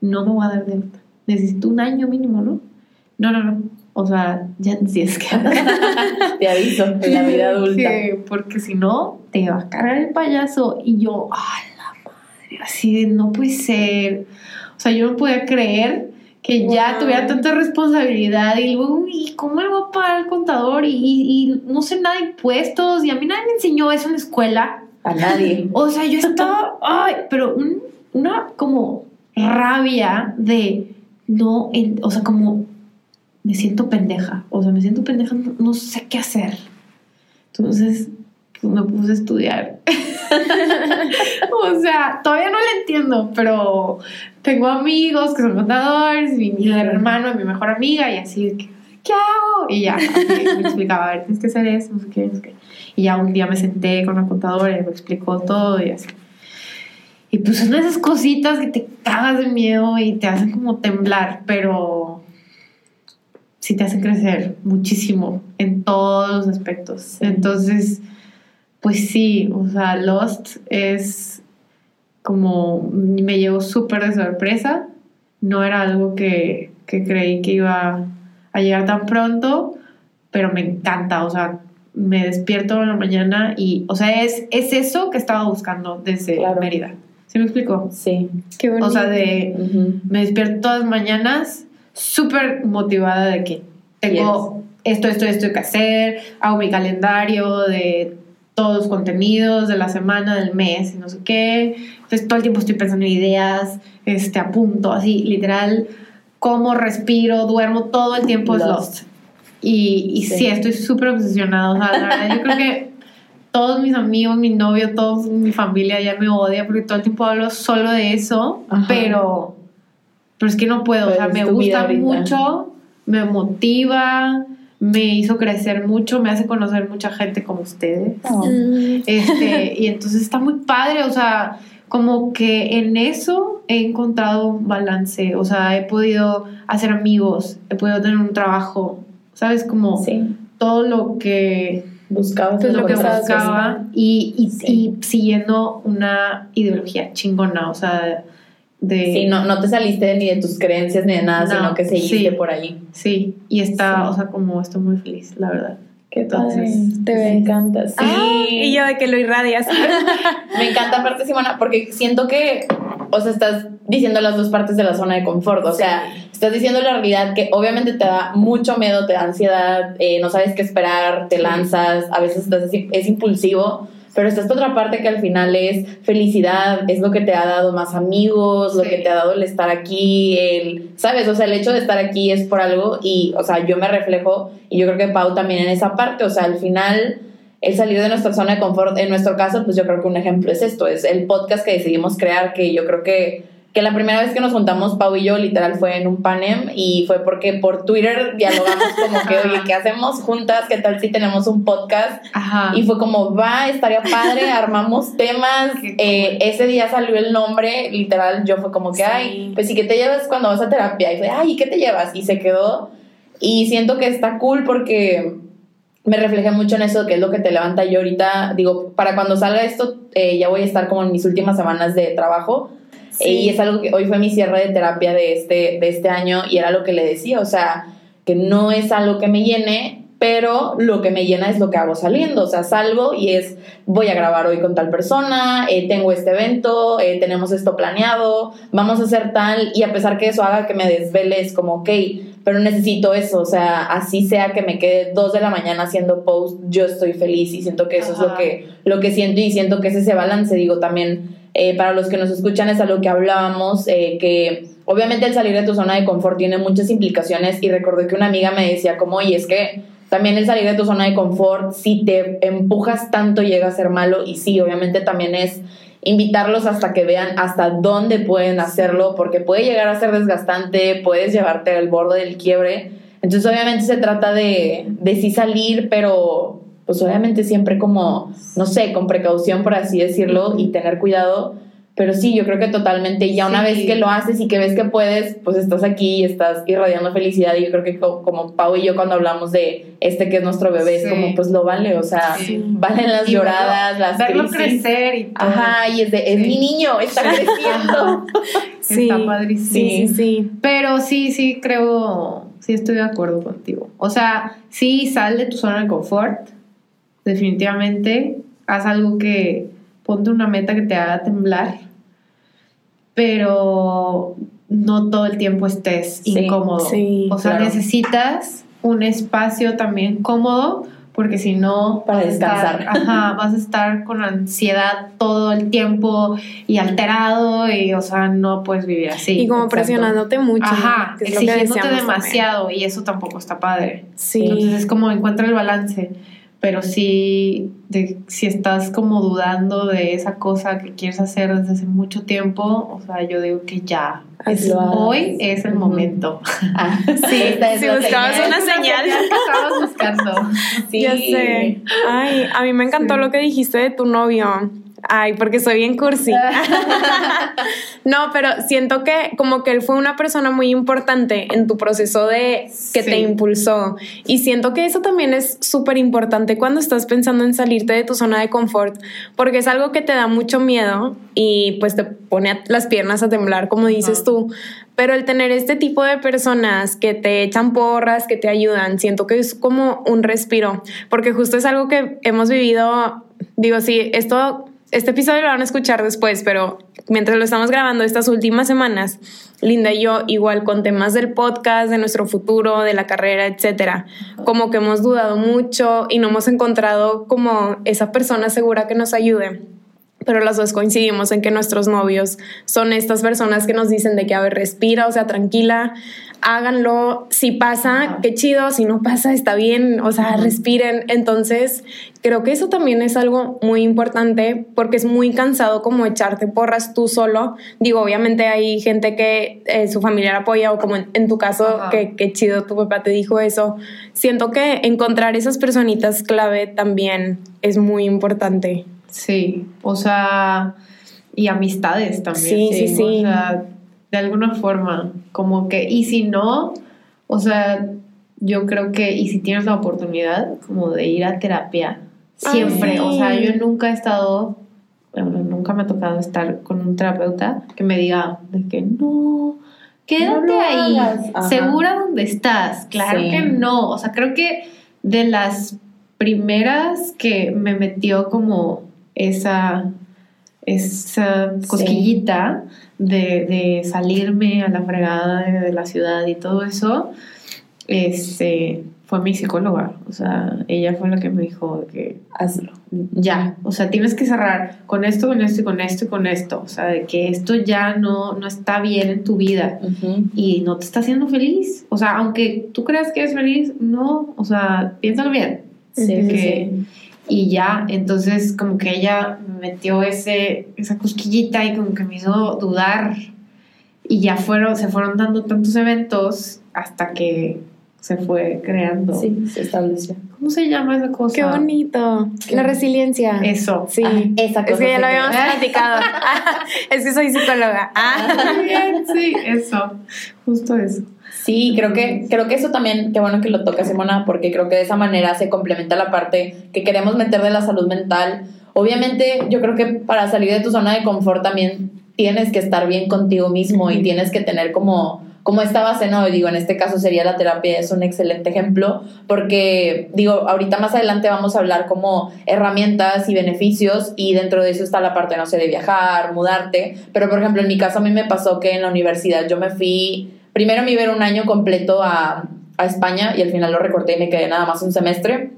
no me voy a dar de alta. necesito un año mínimo, ¿no? No, no, no. O sea, ya si es que... Te aviso, en la vida adulta. Que- porque si no, te va a cargar el payaso. Y yo, ¡ay, la madre! Así de, no puede ser. O sea, yo no podía creer que ya tuviera tanta responsabilidad y luego, ¿y cómo le voy a pagar al contador? Y, y- y no sé nada de impuestos y a mí nadie me enseñó eso en la escuela. A nadie. O sea, yo estaba, ay, pero un- una como rabia de no, en- o sea, como me siento pendeja, o sea, me siento pendeja, no, no sé qué hacer. Entonces, pues me puse a estudiar. o sea, todavía no lo entiendo, pero tengo amigos que son contadores, mi, mi hermano mi mejor amiga y así, ¿qué hago? Y ya, me explicaba, a ver, tienes que hacer eso, no sé qué, no sé qué. Y ya un día me senté con la contadora y me explicó todo y así. Y pues son esas cositas que te cagas de miedo y te hacen como temblar, pero sí te hacen crecer muchísimo en todos los aspectos. Entonces, pues sí, o sea, Lost es como, me llegó súper de sorpresa. No era algo que, que creí que iba a llegar tan pronto, pero me encanta, o sea, me despierto en la mañana y, o sea, es, es eso que estaba buscando desde Claro. Mérida. ¿Sí me explico? Sí. Qué bonito. O sea, de me despierto todas las mañanas súper motivada de que tengo esto, esto, esto que hacer, hago mi calendario de todos los contenidos de la semana, del mes y no sé qué. Entonces todo el tiempo estoy pensando en ideas, este, apunto, así, literal, como respiro, duermo, todo el tiempo es Lost. Y, y sí. Sí. estoy súper obsesionada. O sea, la verdad, yo creo que todos mis amigos, mi novio, toda mi familia ya me odia porque todo el tiempo hablo solo de eso, Ajá. pero, pero es que no puedo. O sea, me gusta mucho, me motiva, me hizo crecer mucho, me hace conocer mucha gente como ustedes. Oh. Este, y entonces está muy padre, o sea, como que en eso he encontrado un balance, o sea, he podido hacer amigos, he podido tener un trabajo, ¿sabes? Como Sí. todo lo que, Buscabas Pues lo que buscaba y, y, Sí. y siguiendo una ideología chingona, o sea, de... Sí, no, no te saliste ni de tus creencias ni de nada, No, sino que seguiste sí. por ahí. Sí, y está, Sí. o sea, como estoy muy feliz, la verdad. Qué Entonces, te Me encanta, sí. Ah, y yo de que lo irradias. Me encanta aparte, Simona, porque siento que, o sea, estás diciendo las dos partes de la zona de confort. O sea, estás diciendo la realidad que obviamente te da mucho miedo, te da ansiedad, eh, no sabes qué esperar, te lanzas, a veces estás es impulsivo. Pero está esta otra parte que al final es felicidad, es lo que te ha dado más amigos, lo Sí. que te ha dado el estar aquí, el, ¿sabes? O sea, el hecho de estar aquí es por algo y, o sea, yo me reflejo y yo creo que Pau también en esa parte, o sea, al final el salir de nuestra zona de confort, en nuestro caso, pues yo creo que un ejemplo es esto, es el podcast que decidimos crear, que yo creo que, que la primera vez que nos juntamos, Pau y yo, literal fue en un panem y fue porque por Twitter dialogamos como que, oye, ¿qué hacemos juntas? ¿Qué tal si tenemos un podcast? Ajá. Y fue como, va, estaría padre, armamos temas. Eh, ese día salió el nombre, literal, yo fue como que, Sí. ay, pues sí, ¿qué te llevas cuando vas a terapia? Y fue, ay, ¿y qué te llevas? Y se quedó. Y siento que está cool porque me reflejé mucho en eso, que es lo que te levanta yo ahorita. Digo, para cuando salga esto, eh, ya voy a estar como en mis últimas semanas de trabajo. Sí. Eh, y es algo que hoy fue mi cierre de terapia de este, de este año y era lo que le decía, o sea, que no es algo que me llene, pero lo que me llena es lo que hago saliendo, o sea, salgo y es, voy a grabar hoy con tal persona, eh, tengo este evento, eh, tenemos esto planeado, vamos a hacer tal, y a pesar que eso haga que me desvele, es como, ok, pero necesito eso, o sea, así sea que me quede dos de la mañana haciendo post, yo estoy feliz y siento que eso es lo que, lo que siento y siento que es ese balance, digo, también eh, para los que nos escuchan es algo que hablábamos, eh, que obviamente el salir de tu zona de confort tiene muchas implicaciones y recordé que una amiga me decía como, oye, es que también el salir de tu zona de confort, si te empujas tanto llega a ser malo y sí, obviamente también es invitarlos hasta que vean hasta dónde pueden hacerlo, porque puede llegar a ser desgastante, puedes llevarte al borde del quiebre. Entonces obviamente se trata de, de sí salir, pero pues obviamente siempre como, no sé, con precaución por así decirlo y tener cuidado. Pero sí, yo creo que totalmente, ya una Sí. vez que lo haces y que ves que puedes, pues estás aquí y estás irradiando felicidad. Y yo creo que co- como Pau y yo cuando hablamos de este que es nuestro bebé, Sí. es como, pues lo vale, o sea, Sí. valen las Y lloradas, verlo- las verlo crisis. crecer y todo. Ajá, y es de, es Sí. mi niño, está creciendo. Sí, está padrísimo. Sí, sí, sí. Pero sí, sí, creo, sí estoy de acuerdo contigo. O sea, sí, sal de tu zona de confort, definitivamente. Haz algo que, ponte una meta que te haga temblar, pero no todo el tiempo estés Sí, incómodo. sí, o sea, claro. necesitas un espacio también cómodo, porque si no Para vas a estar- descansar. ajá, vas a estar con ansiedad todo el tiempo y alterado y, o sea, no puedes vivir así. Y como Exacto. presionándote mucho. Ajá, ¿no? Que es lo que exigiéndote demasiado y eso tampoco está padre. Sí. Entonces es como encuentra el balance, pero si, de, si estás como dudando de esa cosa que quieres hacer desde hace mucho tiempo, o sea, yo digo que ya, es- hoy es el momento. Ah, Sí, es si buscabas señal. una señal. que estabas buscando. Sí. Ya sé. Ay, a mí me encantó Sí. lo que dijiste de tu novio. Ay, porque soy bien cursi. no, pero siento que como que él fue una persona muy importante en tu proceso de que te impulsó. Y siento que eso también es súper importante cuando estás pensando en salirte de tu zona de confort, porque es algo que te da mucho miedo y pues te pone las piernas a temblar, como dices tú. Pero el tener este tipo de personas que te echan porras, que te ayudan, siento que es como un respiro, porque justo es algo que hemos vivido, digo, sí, esto, este episodio lo van a escuchar después, pero mientras lo estamos grabando estas últimas semanas, Linda y yo, igual con temas del podcast, de nuestro futuro, de la carrera, etcétera, como que hemos dudado mucho y no hemos encontrado como esa persona segura que nos ayude pero las dos coincidimos en que nuestros novios son estas personas que nos dicen de que, a ver, respira, o sea, tranquila, háganlo, si pasa, qué chido, si no pasa, está bien, o sea, respiren. Entonces, creo que eso también es algo muy importante porque es muy cansado como echarte porras tú solo. Digo, obviamente hay gente que eh, su familiar apoya o como en, en tu caso, que, que chido tu papá te dijo eso. Siento que encontrar esas personitas clave también es muy importante. Sí, o sea, y amistades también. Sí, sí, sí. O sea, de alguna forma, como que, y si no, o sea, yo creo que, y si tienes la oportunidad, como de ir a terapia, siempre, Ay, sí. o sea, yo nunca he estado, bueno, nunca me ha tocado estar con un terapeuta que me diga de que no, quédate ahí, segura donde estás. Claro Sí. que no, o sea, creo que de las primeras que me metió como esa, esa Sí. cosquillita de, de salirme a la fregada de, de la ciudad y todo eso, este, fue mi psicóloga. O sea, ella fue la que me dijo que Hazlo. ya, o sea, tienes que cerrar con esto, con esto y con esto y con esto. O sea, de que esto ya no, no está bien en tu vida y no te está haciendo feliz. O sea, aunque tú creas que eres feliz, no, o sea, piénsalo bien. Que- sí. Y ya, entonces como que ella me metió ese, esa cosquillita y como que me hizo dudar. Y ya fueron, se fueron dando tantos eventos hasta que se fue creando. Sí, se estableció. ¿Cómo se llama esa cosa? Qué bonito. Qué- La resiliencia. Eso. Sí. Ah, esa es cosa que ya lo habíamos platicado. es que soy psicóloga. Ah. Muy bien, sí, eso. Justo eso. Sí, creo que, creo que eso también, qué bueno que lo toca Simona, porque creo que de esa manera se complementa la parte que queremos meter de la salud mental. Obviamente, yo creo que para salir de tu zona de confort también tienes que estar bien contigo mismo y tienes que tener como, como esta base, ¿no? Y digo, en este caso sería la terapia, es un excelente ejemplo, porque digo, ahorita más adelante vamos a hablar como herramientas y beneficios y dentro de eso está la parte, no sé, de viajar, mudarte, pero por ejemplo, en mi caso a mí me pasó que en la universidad yo me fui primero me iba a un año completo a, a España y al final lo recorté y me quedé nada más un semestre.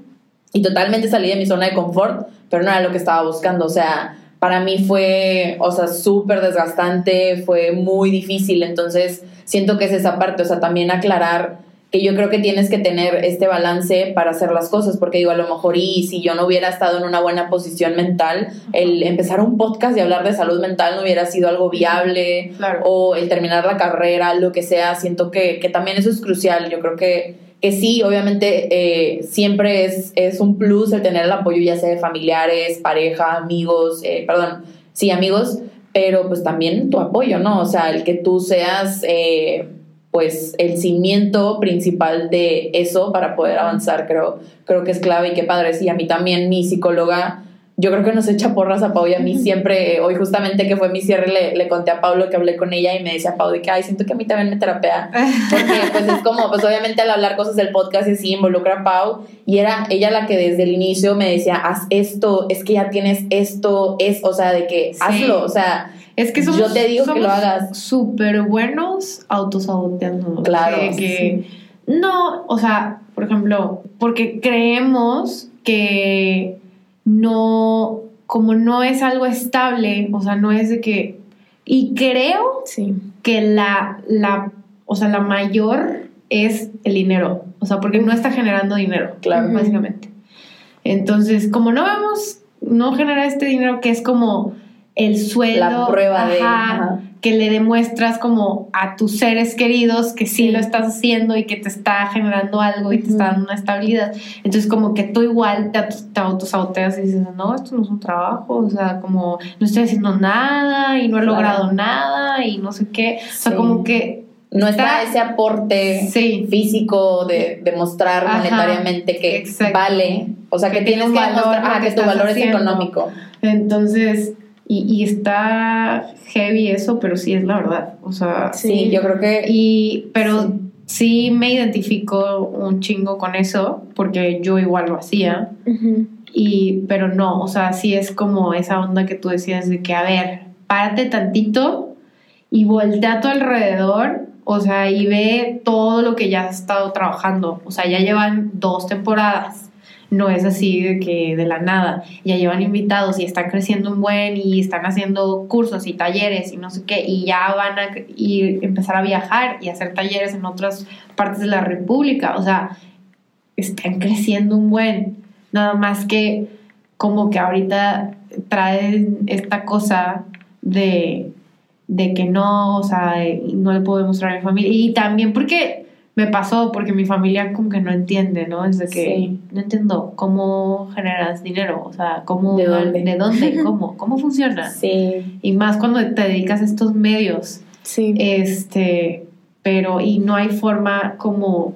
Y totalmente salí de mi zona de confort, pero no era lo que estaba buscando, o sea, para mí fue, o sea, súper desgastante, fue muy difícil, entonces siento que es esa parte, o sea, también aclarar que yo creo que tienes que tener este balance para hacer las cosas, porque digo, a lo mejor y si yo no hubiera estado en una buena posición mental, el empezar un podcast y hablar de salud mental no hubiera sido algo viable, Claro. o el terminar la carrera, lo que sea, siento que, que también eso es crucial. Yo creo que, que sí, obviamente eh, siempre es, es un plus el tener el apoyo ya sea de familiares, pareja, amigos, eh, perdón, sí, amigos, pero pues también tu apoyo, ¿no? O sea, el que tú seas... eh, pues el cimiento principal de eso para poder avanzar creo, creo que es clave y qué padre, sí, a mí también mi psicóloga yo creo que nos echa porras a Pau y a mí siempre, hoy justamente que fue mi cierre, le, le conté a Pablo que hablé con ella y me decía Pau de que, ay, siento que a mí también me terapea, porque pues es como, pues obviamente al hablar cosas del podcast y sí involucra a Pau, y era ella la que desde el inicio me decía, haz esto, es que ya tienes esto, es, o sea, de que hazlo, o sea, es que somos, yo te digo que lo hagas. Súper buenos autosaboteando. Claro. Que, que no, o sea, por ejemplo, porque creemos que no, como no es algo estable, o sea, no es de que, y creo Sí. que la, la, o sea, la mayor es el dinero, o sea, porque no está generando dinero, Claro. básicamente. Entonces, como no vemos, no genera este dinero que es como el sueldo, La prueba de- ajá, que le demuestras como a tus seres queridos que sí, Sí. lo estás haciendo y que te está generando algo y te está dando una estabilidad. Entonces como que tú igual te, te autosaboteas y dices, no, esto no es un trabajo, o sea, como no estoy haciendo nada y no he Claro. logrado nada y no sé qué. O sea, Sí. como que... no está, está- ese aporte Sí. físico de demostrar monetariamente que exacto. vale, o sea, que, Que tiene tienes que valor demostrar que que tu valor es económico. Entonces, y, y está heavy eso, pero sí es la verdad. O sea, Sí, Sí. yo creo que Y, pero Sí. sí. me identifico un chingo con eso, porque yo igual lo hacía. Y, pero no, o sea, sí es como esa onda que tú decías de que, a ver, párate tantito y voltea a tu alrededor, o sea, y ve todo lo que ya has estado trabajando. O sea, ya llevan dos temporadas. No es así de que de la nada. Ya llevan invitados y están creciendo un buen y están haciendo cursos y talleres y no sé qué. Y ya van a ir, empezar a viajar y hacer talleres en otras partes de la República. O sea, están creciendo un buen. Nada más que como que ahorita traen esta cosa de, de que no, o sea, no le puedo demostrar a mi familia. Y también porque me pasó, porque mi familia como que no entiende, ¿no? Es de que Sí. no entiendo cómo generas dinero, o sea, cómo, ¿De dónde? de dónde, cómo, cómo funciona. sí, Y más cuando te dedicas a estos medios. Sí. Este, pero y no hay forma como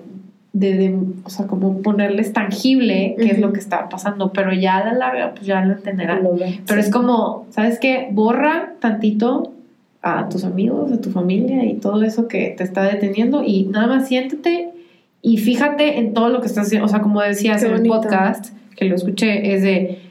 de, de- o sea, como ponerles tangible qué es lo que está pasando, pero ya a la larga pues ya lo entenderán. lo. Pero Sí. es como, ¿sabes qué? Borra tantito a tus amigos, a tu familia y todo eso que te está deteniendo y nada más siéntate y fíjate en todo lo que estás haciendo. O sea, como decías en el podcast, que lo escuché, es de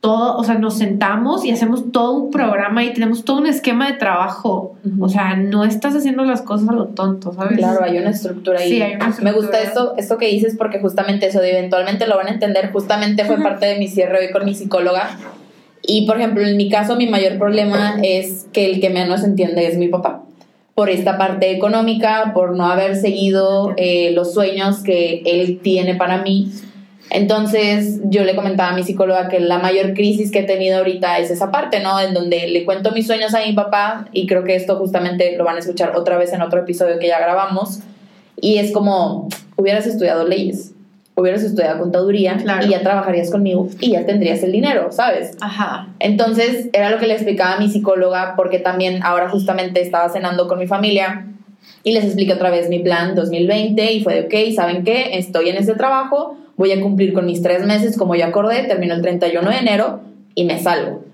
todo, o sea, nos sentamos y hacemos todo un programa y tenemos todo un esquema de trabajo. O sea, no estás haciendo las cosas a lo tonto, ¿sabes? Claro, hay una estructura ahí. Sí, hay una Me gusta estructura. esto, esto que dices porque justamente eso de eventualmente lo van a entender. Justamente fue parte de mi cierre hoy con mi psicóloga. Y por ejemplo, en mi caso, mi mayor problema es que el que menos entiende es mi papá. Por esta parte económica, por no haber seguido eh, los sueños que él tiene para mí. Entonces yo le comentaba a mi psicóloga que la mayor crisis que he tenido ahorita es esa parte, ¿no? En donde le cuento mis sueños a mi papá y creo que esto justamente lo van a escuchar otra vez en otro episodio que ya grabamos. Y es como, hubieras estudiado leyes, hubieras estudiado contaduría Claro. y ya trabajarías conmigo y ya tendrías el dinero, ¿sabes? Ajá. Entonces era lo que le explicaba a mi psicóloga porque también ahora justamente estaba cenando con mi familia y les expliqué otra vez mi plan 2020 y fue de, ok, ¿saben qué? Estoy en este trabajo, voy a cumplir con mis tres meses como ya acordé, termino el 31 de enero y me salgo.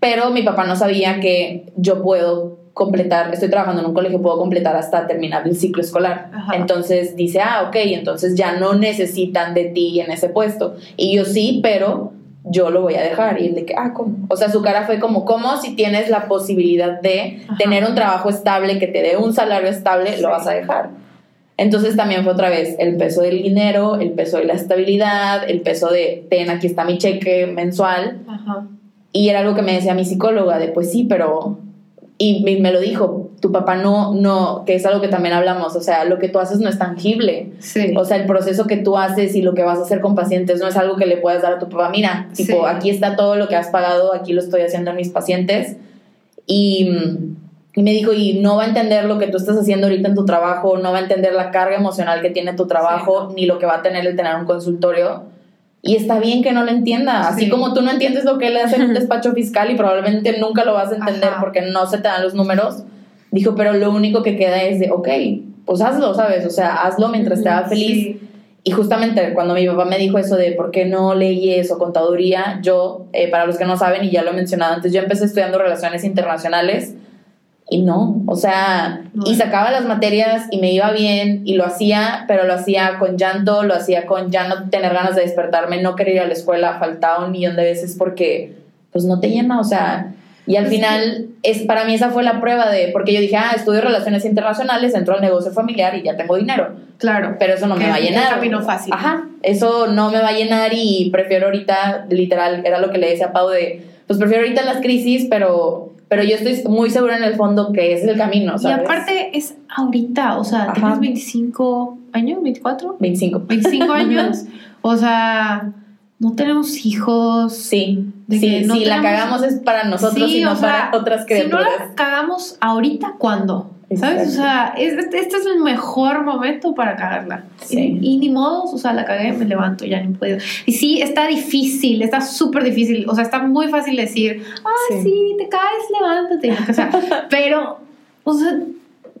Pero mi papá no sabía que yo puedo completar, estoy trabajando en un colegio, puedo completar hasta terminar el ciclo escolar. Ajá. Entonces dice, ah, ok, entonces ya no necesitan de ti en ese puesto. Y yo sí, pero yo lo voy a dejar. Y él de que, ah, ¿cómo? O sea, su cara fue como, ¿cómo si tienes la posibilidad de Ajá. tener un trabajo estable, que te dé un salario estable, Sí. lo vas a dejar? Entonces también fue otra vez el peso del dinero, el peso de la estabilidad, el peso de, ten, aquí está mi cheque mensual. Ajá. Y era algo que me decía mi psicóloga, de pues sí, pero... Y me, me lo dijo, tu papá no, no, que es algo que también hablamos, o sea, lo que tú haces no es tangible. Sí. O sea, el proceso que tú haces y lo que vas a hacer con pacientes no es algo que le puedas dar a tu papá. Mira, tipo, Sí. aquí está todo lo que has pagado, aquí lo estoy haciendo en mis pacientes. Y, y me dijo, y no va a entender lo que tú estás haciendo ahorita en tu trabajo, no va a entender la carga emocional que tiene tu trabajo, ni lo que va a tener el tener un consultorio. Y está bien que no lo entienda, así Sí. como tú no entiendes lo que él hace en un despacho fiscal y probablemente nunca lo vas a entender Ajá. porque no se te dan los números. Dijo, pero lo único que queda es de, ok, pues hazlo, ¿sabes? O sea, hazlo mientras te haga feliz. Sí. y justamente cuando mi papá me dijo eso de por qué no leyes o contaduría, yo, eh, para los que no saben, y ya lo he mencionado antes, yo empecé estudiando relaciones internacionales y no, o sea, y sacaba las materias y me iba bien y lo hacía, pero lo hacía con llanto, lo hacía con ya no tener ganas de despertarme, no querer ir a la escuela, faltaba un millón de veces porque pues no te llena, o sea, y al final, es, para mí esa fue la prueba de, porque yo dije, ah, estudio relaciones internacionales, entro al negocio familiar y ya tengo dinero. Claro. Pero eso no me va a llenar. Es camino fácil. Ajá, eso no me va a llenar y prefiero ahorita, literal, era lo que le decía a Pau de, pues prefiero ahorita las crisis, pero, pero yo estoy muy segura en el fondo que ese es el camino, ¿sabes? Y aparte es ahorita, o sea, Ajá. tienes 25 años, 24, 25. 25 años, o sea, no tenemos hijos. Sí, De sí, no si la cagamos es para nosotros Sí, y no sea, para otras Si no criaturas. la cagamos ahorita, ¿cuándo? ¿Sabes? Exacto. O sea, es- este es el mejor momento para cagarla. Sí. Y, y ni modo, o sea, la cagué, me levanto, ya no puedo. Y sí, está difícil, está súper difícil. O sea, está muy fácil decir, ay, Sí. sí, te caes, levántate. O sea, pero, o sea,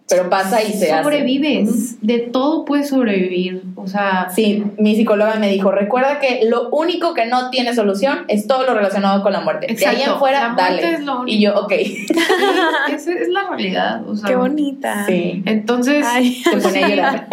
Pero pasa y se hace. sobrevives. De todo puedes sobrevivir. O sea, Sí, mi psicóloga me dijo, recuerda que lo único que no tiene solución es todo lo relacionado con la muerte. de ahí Exacto, en fuera, la muerte dale. es lo único. y yo, ok. esa es la realidad. O sea, Qué bonita. Sí. Entonces, Ay. Se pone a llorar.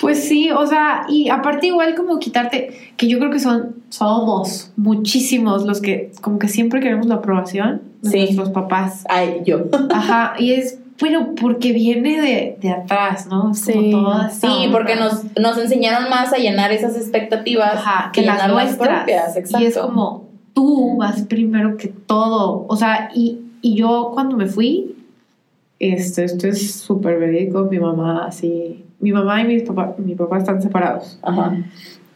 Pues sí, o sea, y aparte igual como quitarte, que yo creo que son, somos muchísimos los que como que siempre queremos la aprobación de Sí. nuestros papás. Ay, yo. Ajá, y es, bueno, porque viene de, de atrás, ¿no? Es como Sí. toda Sí, onda. porque nos, nos enseñaron más a llenar esas expectativas Ajá, que las llenar nuestras. propias. Exacto. Y es como, tú vas primero que todo. O sea, y, y yo cuando me fui, este, esto es súper verídico, mi mamá así, mi mamá y mi papá, mi papá están separados. Ajá.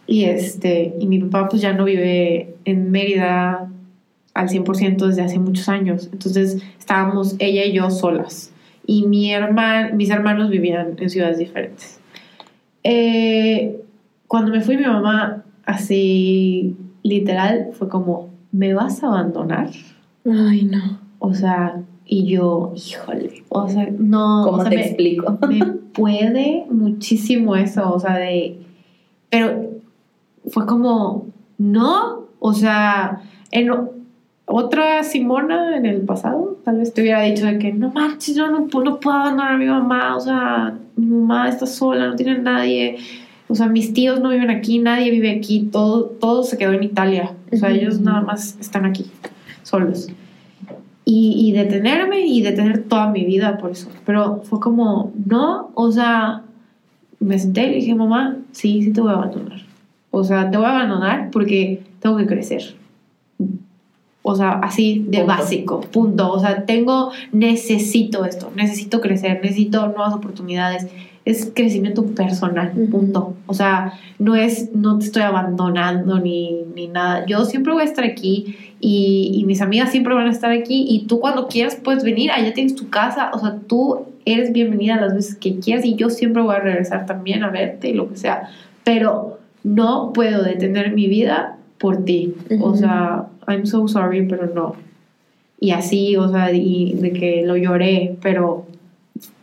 Y este, y mi papá pues ya no vive en Mérida al 100% desde hace muchos años. Entonces estábamos ella y yo solas. Y mi herman, mis hermanos vivían en ciudades diferentes. Eh, cuando me fui mi mamá así literal fue como, ¿me vas a abandonar? Ay, no. O sea, y yo, híjole, o sea, no, ¿Cómo o sea, te me- explico? me puede muchísimo eso, o sea, de... Pero fue como, no, o sea, en otra Simona en el pasado, tal vez te hubiera dicho de que no manches, yo no, no puedo abandonar a mi mamá, o sea, mi mamá está sola, no tiene nadie, o sea, mis tíos no viven aquí, nadie vive aquí, todo, todo se quedó en Italia, o sea, ellos nada más están aquí, solos. Y, y detenerme y detener toda mi vida por eso. Pero fue como, no, o sea, me senté y le dije, mamá, sí, sí te voy a abandonar. O sea, te voy a abandonar porque tengo que crecer. O sea, así de Punto. básico, punto. O sea, tengo, necesito esto, necesito crecer, necesito nuevas oportunidades. Es crecimiento personal, punto. O sea, no es, no te estoy abandonando ni, ni nada. Yo siempre voy a estar aquí y, y mis amigas siempre van a estar aquí y tú cuando quieras puedes venir, allá tienes tu casa, o sea, tú eres bienvenida las veces que quieras y yo siempre voy a regresar también a verte y lo que sea, pero no puedo detener mi vida por ti, o Ujú. sea, I'm so sorry, pero no. Y así, o sea, y de que lo lloré, pero,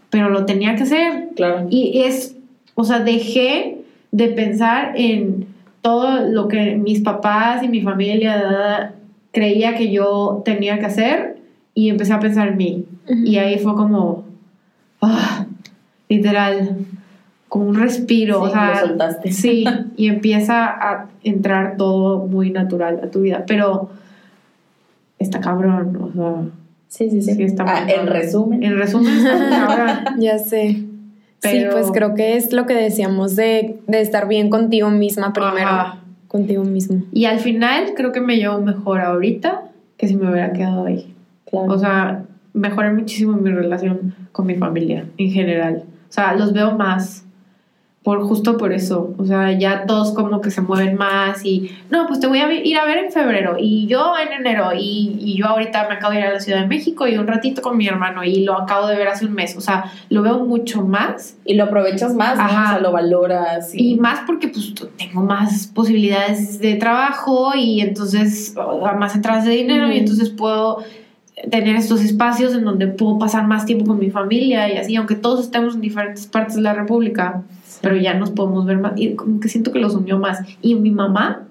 pero lo tenía que hacer, Claro. y es, o sea, dejé de pensar en todo lo que mis papás y mi familia creía que yo tenía que hacer y empecé a pensar en mí. Y ahí fue como, ah, literal, como un respiro, Sí, o sea, lo soltaste. sí, y empieza a entrar todo muy natural a tu vida, pero está cabrón, o sea, Sí, sí, sí. Sí, está Ah, en resumen. en resumen, está cabrón. Ya sé. Sí, pues creo que es lo que decíamos de, de estar bien contigo misma primero. Ajá. Contigo mismo. Y al final creo que me llevo mejor ahorita que si me hubiera quedado ahí. Claro. O sea, mejoré muchísimo mi relación con mi familia en general. O sea, los veo más por justo por eso. O sea, ya todos como que se mueven más y no, pues te voy a ir a ver en febrero y yo en enero y, y yo ahorita me acabo de ir a la Ciudad de México y un ratito con mi hermano y lo acabo de ver hace un mes. O sea, lo veo mucho más y lo aprovechas más, ¿no? Ajá. O sea, lo valoras. y más porque pues tengo más posibilidades de trabajo y entonces más entradas de dinero y entonces puedo tener estos espacios en donde puedo pasar más tiempo con mi familia y así, aunque todos estemos en diferentes partes de la República, pero ya nos podemos ver más. Y como que siento que los unió más. Y mi mamá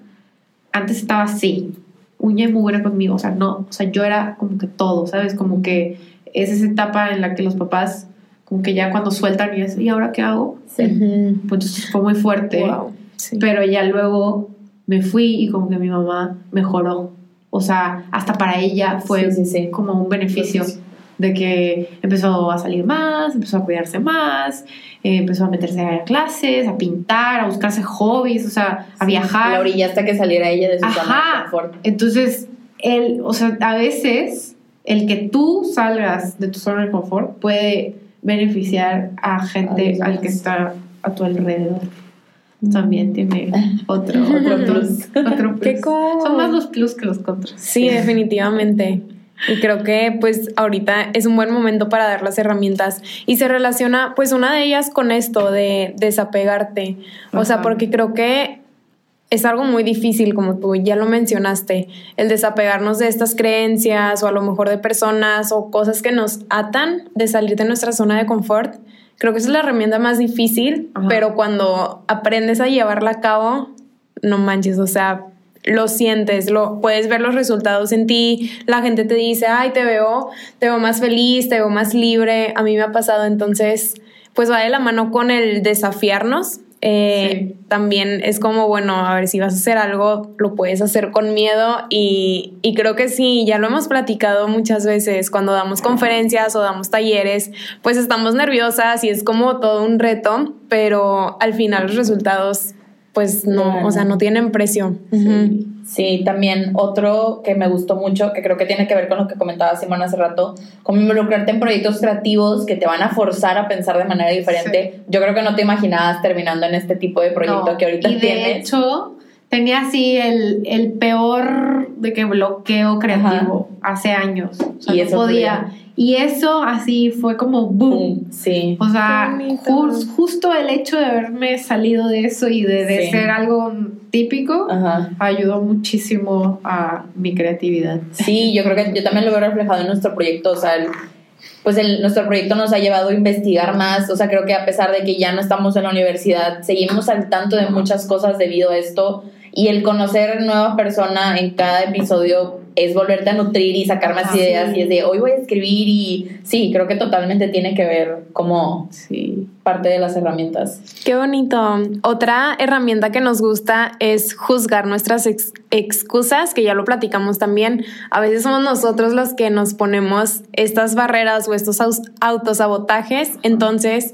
antes estaba así, uña y mugre conmigo, o sea, no, o sea, yo era como que todo, ¿sabes? Como que es esa etapa en la que los papás, como que ya cuando sueltan y es, ¿y ahora qué hago? Sí. Pues entonces fue muy fuerte. Wow. Sí. Pero ya luego me fui y como que mi mamá mejoró. O sea, hasta para ella fue Sí, sí, sí. como un beneficio de que empezó a salir más, empezó a cuidarse más, eh, empezó a meterse a clases, a pintar, a buscarse hobbies, o sea, a viajar. La orilla hasta que saliera ella de su zona de confort. Entonces, el, o sea, a veces el que tú salgas de tu zona de confort puede beneficiar a gente al que está a tu alrededor. También tiene otro, Otro plus. Otro plus. Qué cool. Son más los plus que los contras. Sí, definitivamente. Y creo que pues ahorita es un buen momento para dar las herramientas y se relaciona pues una de ellas con esto de desapegarte. O sea, Ajá. porque creo que es algo muy difícil, como tú ya lo mencionaste, el desapegarnos de estas creencias o a lo mejor de personas o cosas que nos atan de salir de nuestra zona de confort. Creo que esa es la herramienta más difícil, Ajá. pero cuando aprendes a llevarla a cabo, no manches, o sea, lo sientes, lo puedes ver los resultados en ti, la gente te dice, "Ay, te veo, te veo más feliz, te veo más libre." A mí me ha pasado, entonces, pues va de la mano con el desafiarnos. Eh, También es como, bueno, a ver si vas a hacer algo, lo puedes hacer con miedo y, y creo que sí, ya lo hemos platicado muchas veces cuando damos conferencias o damos talleres, pues estamos nerviosas y es como todo un reto, pero al final los resultados, pues no, Claro. o sea, no tienen precio. Sí, también otro que me gustó mucho, que creo que tiene que ver con lo que comentaba Simón hace rato, como involucrarte en proyectos creativos que te van a forzar a pensar de manera diferente. Yo creo que no te imaginabas terminando en este tipo de proyecto No, que ahorita y de tienes. hecho, tenía así el, el peor de que bloqueo creativo hace años. O sea, Y no eso podía. Y eso así fue como boom. Sí. O sea, justo el hecho de haberme salido de eso y de, de Sí. ser algo típico Ajá. ayudó muchísimo a mi creatividad. Sí, yo creo que yo también lo veo reflejado en nuestro proyecto, o sea, el- pues el, nuestro proyecto nos ha llevado a investigar más, o sea, creo que a pesar de que ya no estamos en la universidad, seguimos al tanto de muchas cosas debido a esto y el conocer nueva persona en cada episodio es volverte a nutrir y sacar más ideas sí. y es de hoy voy a escribir y sí, creo que totalmente tiene que ver como Sí. parte de las herramientas. Qué bonito. Otra herramienta que nos gusta es juzgar nuestras ex- excusas, que ya lo platicamos también. A veces somos nosotros los que nos ponemos estas barreras o estos autosabotajes. Entonces,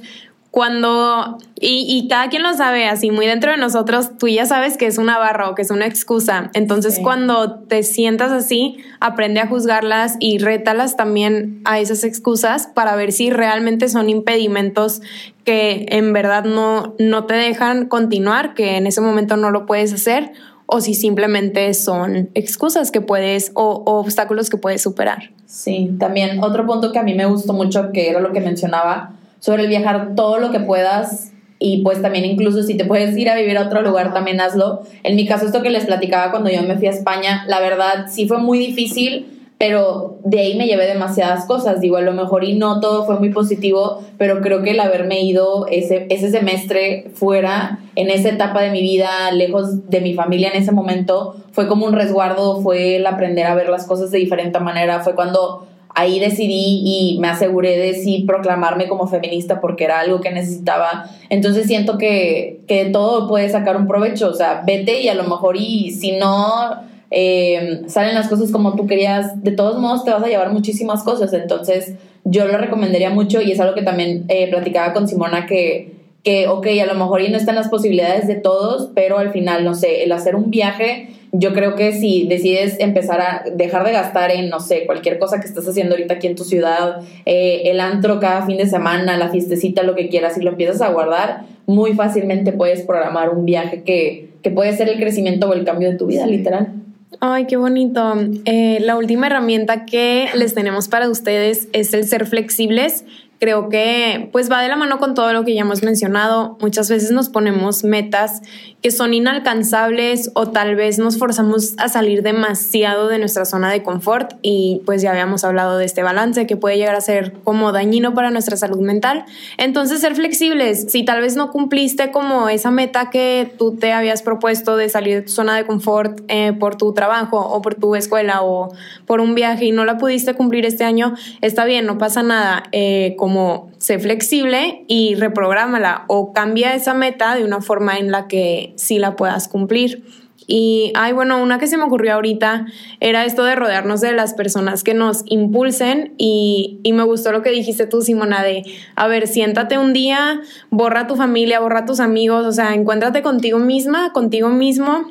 cuando, y, y cada quien lo sabe así, muy dentro de nosotros, tú ya sabes que es una barra o que es una excusa. Entonces, Sí. cuando te sientas así, aprende a juzgarlas y rétalas también a esas excusas para ver si realmente son impedimentos que en verdad no, no te dejan continuar, que en ese momento no lo puedes hacer, o si simplemente son excusas que puedes o, o obstáculos que puedes superar. Sí, también otro punto que a mí me gustó mucho, que era lo que mencionaba, sobre el viajar todo lo que puedas y pues también incluso si te puedes ir a vivir a otro lugar, también hazlo. En mi caso, esto que les platicaba cuando yo me fui a España, la verdad sí fue muy difícil, pero de ahí me llevé demasiadas cosas. Digo, a lo mejor y no todo fue muy positivo, pero creo que el haberme ido ese, ese semestre fuera, en esa etapa de mi vida, lejos de mi familia en ese momento, fue como un resguardo, fue el aprender a ver las cosas de diferente manera, fue cuando ahí decidí y me aseguré de sí proclamarme como feminista porque era algo que necesitaba. Entonces siento que, que de todo puedes sacar un provecho, o sea, vete y a lo mejor y si no eh, salen las cosas como tú querías, de todos modos te vas a llevar muchísimas cosas. Entonces yo lo recomendaría mucho y es algo que también eh, platicaba con Simona que que, ok, a lo mejor y no están las posibilidades de todos, pero al final, no sé, el hacer un viaje, yo creo que si decides empezar a dejar de gastar en, no sé, cualquier cosa que estás haciendo ahorita aquí en tu ciudad, eh, el antro cada fin de semana, la fiestecita, lo que quieras, y lo empiezas a guardar, muy fácilmente puedes programar un viaje que, que puede ser el crecimiento o el cambio de tu vida, literal. Ay, qué bonito. Eh, la última herramienta que les tenemos para ustedes es el ser flexibles, creo que pues va de la mano con todo lo que ya hemos mencionado. Muchas veces nos ponemos metas que son inalcanzables o tal vez nos forzamos a salir demasiado de nuestra zona de confort y pues ya habíamos hablado de este balance que puede llegar a ser como dañino para nuestra salud mental. Entonces ser flexibles, si tal vez no cumpliste como esa meta que tú te habías propuesto de salir de tu zona de confort eh, por tu trabajo o por tu escuela o por un viaje y no la pudiste cumplir este año, está bien, no pasa nada. Eh, como sé flexible y reprográmala o cambia esa meta de una forma en la que sí la puedas cumplir. Y, ay, bueno, una que se me ocurrió ahorita era esto de rodearnos de las personas que nos impulsen y, y, me gustó lo que dijiste tú, Simona, de, a ver, siéntate un día, borra tu familia, borra tus amigos, o sea, encuéntrate contigo misma, contigo mismo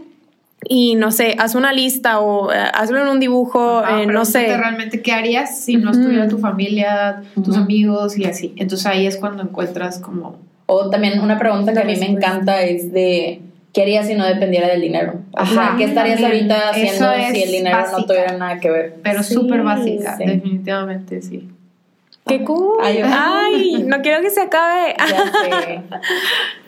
y no sé, haz una lista o eh, hazlo en un dibujo, eh, no sé. realmente qué harías si no estuviera tu familia, tus amigos y así. Entonces ahí es cuando encuentras como... O también una pregunta que a mí me encanta es de... ¿Qué harías si no dependiera del dinero? Ajá, ¿qué estarías ahorita haciendo si el dinero no tuviera nada que ver? Pero súper básica, definitivamente sí. ¡Qué cool! Ay, no quiero que se acabe. Ya sé.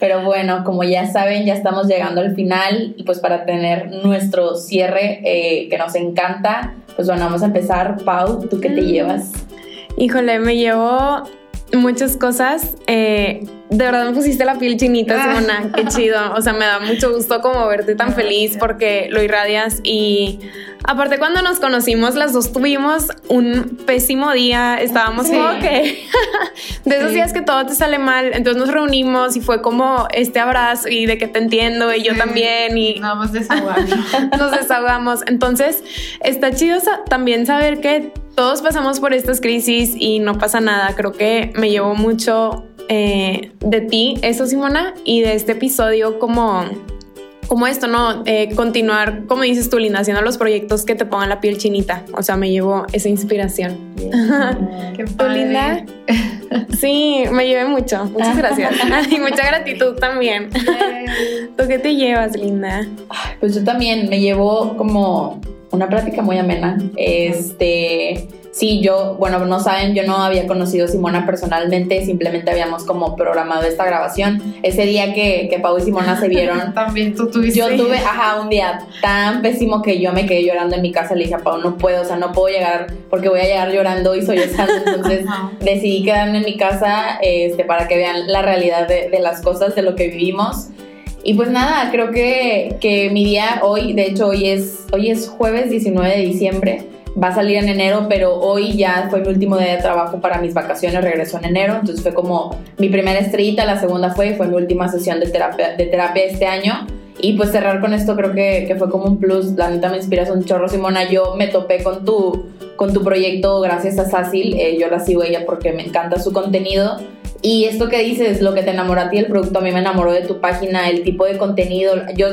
Pero bueno, como ya saben, ya estamos llegando al final y pues para tener nuestro cierre eh, que nos encanta, pues bueno, vamos a empezar. Pau, ¿tú qué te mm. llevas? Híjole, me llevo muchas cosas. Eh, de verdad me pusiste la piel chinita, ah. Simona. Qué chido. O sea, me da mucho gusto como verte tan feliz porque lo irradias. Y aparte, cuando nos conocimos, las dos tuvimos un pésimo día. Estábamos como que de esos días que todo te sale mal. Entonces nos reunimos y fue como este abrazo y de que te entiendo y yo también. Y nada más desahogamos. nos desahogamos. Entonces, está chido también saber que todos pasamos por estas crisis y no pasa nada. Creo que me llevo mucho eh, de ti, eso Simona, y de este episodio como, como esto, ¿no? Eh, continuar, como dices tú, Linda, haciendo los proyectos que te pongan la piel chinita. O sea, me llevo esa inspiración. Qué padre. Linda? Sí, me llevé mucho. Muchas gracias. y mucha gratitud también. ¿Tú qué te llevas, Linda? Pues yo también me llevo como una plática muy amena. Este, sí, yo, bueno, no saben, yo no había conocido a Simona personalmente, simplemente habíamos como programado esta grabación. Ese día que, que Pau y Simona se vieron. También tú tuviste. Yo tuve, ajá, un día tan pésimo que yo me quedé llorando en mi casa. Le dije a Pau, no puedo, o sea, no puedo llegar porque voy a llegar llorando y soy esa. Entonces decidí quedarme en mi casa este, para que vean la realidad de, de las cosas, de lo que vivimos. Y pues nada, creo que, que mi día hoy, de hecho hoy es, hoy es jueves 19 de diciembre, va a salir en enero, pero hoy ya fue mi último día de trabajo para mis vacaciones, regresó en enero, entonces fue como mi primera estrellita, la segunda fue, fue mi última sesión de terapia, de terapia este año. Y pues cerrar con esto creo que, que fue como un plus, la neta me inspiras un chorro, Simona, yo me topé con tu, con tu proyecto gracias a Sacil, eh, yo la sigo ella porque me encanta su contenido y esto que dices, lo que te enamoró a ti el producto, a mí me enamoró de tu página, el tipo de contenido. Yo,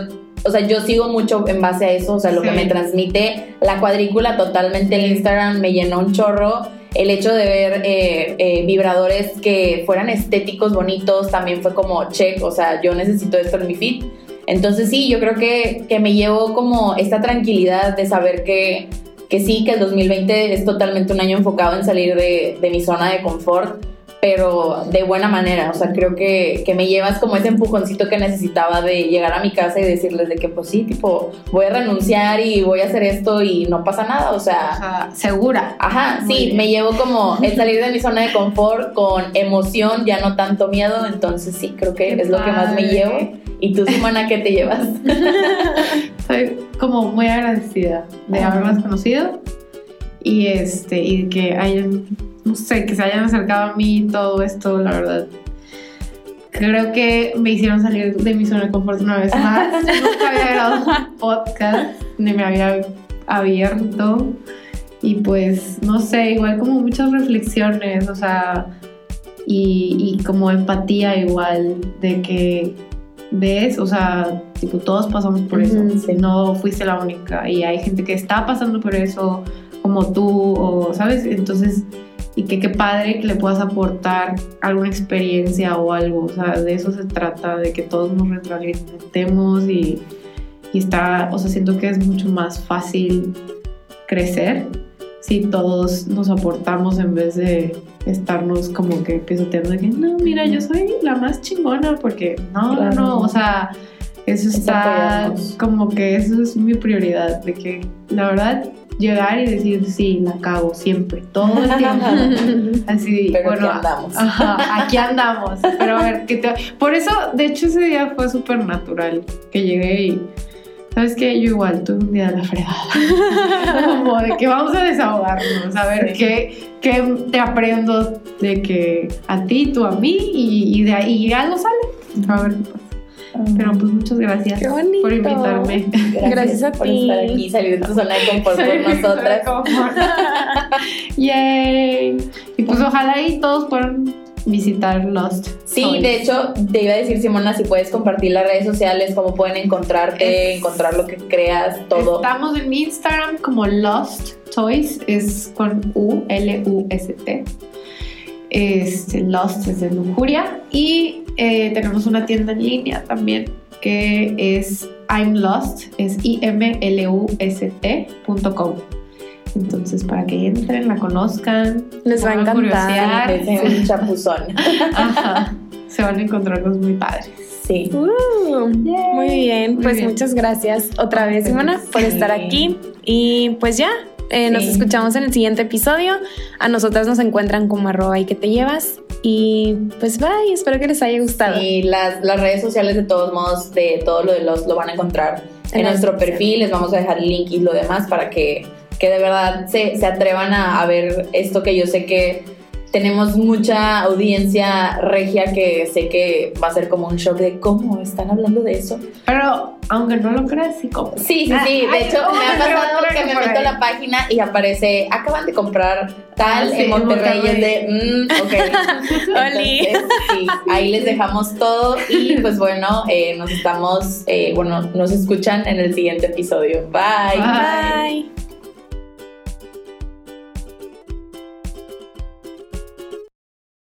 o sea, yo sigo mucho en base a eso, o sea, lo que me transmite la cuadrícula totalmente el Instagram me llenó un chorro. El hecho de ver eh, eh, vibradores que fueran estéticos, bonitos, también fue como check, o sea, yo necesito esto en mi feed. Entonces sí, yo creo que, que me llevo como esta tranquilidad de saber que, que sí, que el 2020 es totalmente un año enfocado en salir de, de mi zona de confort pero de buena manera. O sea, creo que, que, me llevas como ese empujoncito que necesitaba de llegar a mi casa y decirles de que, pues sí, tipo, voy a renunciar y voy a hacer esto y no pasa nada. O sea, segura. Ajá, sí, me llevo como el salir de mi zona de confort con emoción, ya no tanto miedo. Entonces, sí, creo que es lo que más me llevo. ¿Y tú, Simona, qué te llevas? Soy como muy agradecida de haberme conocido y, este, y que hayan no sé, que se hayan acercado a mí todo esto, la verdad. Creo que me hicieron salir de mi zona de confort una vez más. Nunca había grabado un podcast, ni me había abierto. Y pues, no sé, igual como muchas reflexiones, o sea, y, y como empatía igual, de que ves, o sea, tipo, todos pasamos por eso. No fuiste la única. Y hay gente que está pasando por eso, como tú, o, ¿sabes? Entonces y que qué padre que le puedas aportar alguna experiencia o algo. O sea, de eso se trata, de que todos nos retroalimentemos y, y está, o sea, siento que es mucho más fácil crecer si todos nos aportamos en vez de estarnos como que pisoteando de que no, mira, yo soy la más chingona porque no, Claro. no, o sea, eso Es está como que eso es mi prioridad, de que la verdad llegar y decir sí, la cago siempre, todo el tiempo. Así, Pero bueno, aquí andamos. Ajá, aquí andamos. Pero a ver, ¿qué te... por eso, de hecho, ese día fue súper natural que llegué y. ¿Sabes qué? Yo igual tuve un día de la fregada. Como de que vamos a desahogarnos, a ver Sí. qué, qué te aprendo de que a ti, tú a mí y, y de ahí algo sale. A ver qué pasa. Pero pues muchas gracias Qué bonito. por invitarme. Gracias a por ti. estar aquí, salir de tu zona de confort por nosotras. Yay. Y pues ojalá y todos puedan visitar Lost. Sí, Toys. de hecho, te iba a decir, Simona, si puedes compartir las redes sociales, cómo pueden encontrarte, Es- encontrar lo que creas, todo. Estamos en mi Instagram como Lost Toys, es con U, L-U-S-T. Este, Lost es de lujuria. Y eh, tenemos una tienda en línea también que es I'm Lost, es I-M-L-U-S-T.com. Entonces, para que entren, la conozcan, Les va a encantar. Es un chapuzón. Ajá. se van a encontrar cosas muy padres. Sí. Uh, muy bien, Muy pues bien. muchas gracias otra vez. Simona, por estar aquí. Y pues ya, eh, nos escuchamos en el siguiente episodio. A nosotras nos encuentran como arroba y que te llevas. Y pues bye, espero que les haya gustado. Y las, las redes sociales, de todos modos, de todo lo de los lo van a encontrar en, nuestro perfil. Les vamos a dejar el link y lo demás para que, que de verdad se, se atrevan a, a ver esto que yo sé que tenemos mucha audiencia regia que sé que va a ser como un shock de cómo están hablando de eso. Pero, aunque no lo creas, sí como. Sí, sí, sí. Ay, De hecho, ay, me ha pasado que me meto a la página y aparece, acaban de comprar tal Ah, sí, en Monterrey. y es de, Monterrey. mm, ok. Oli. Entonces, sí, ahí les dejamos todo y pues bueno, eh, nos estamos, eh, bueno, nos escuchan en el siguiente episodio. Bye. Bye. bye.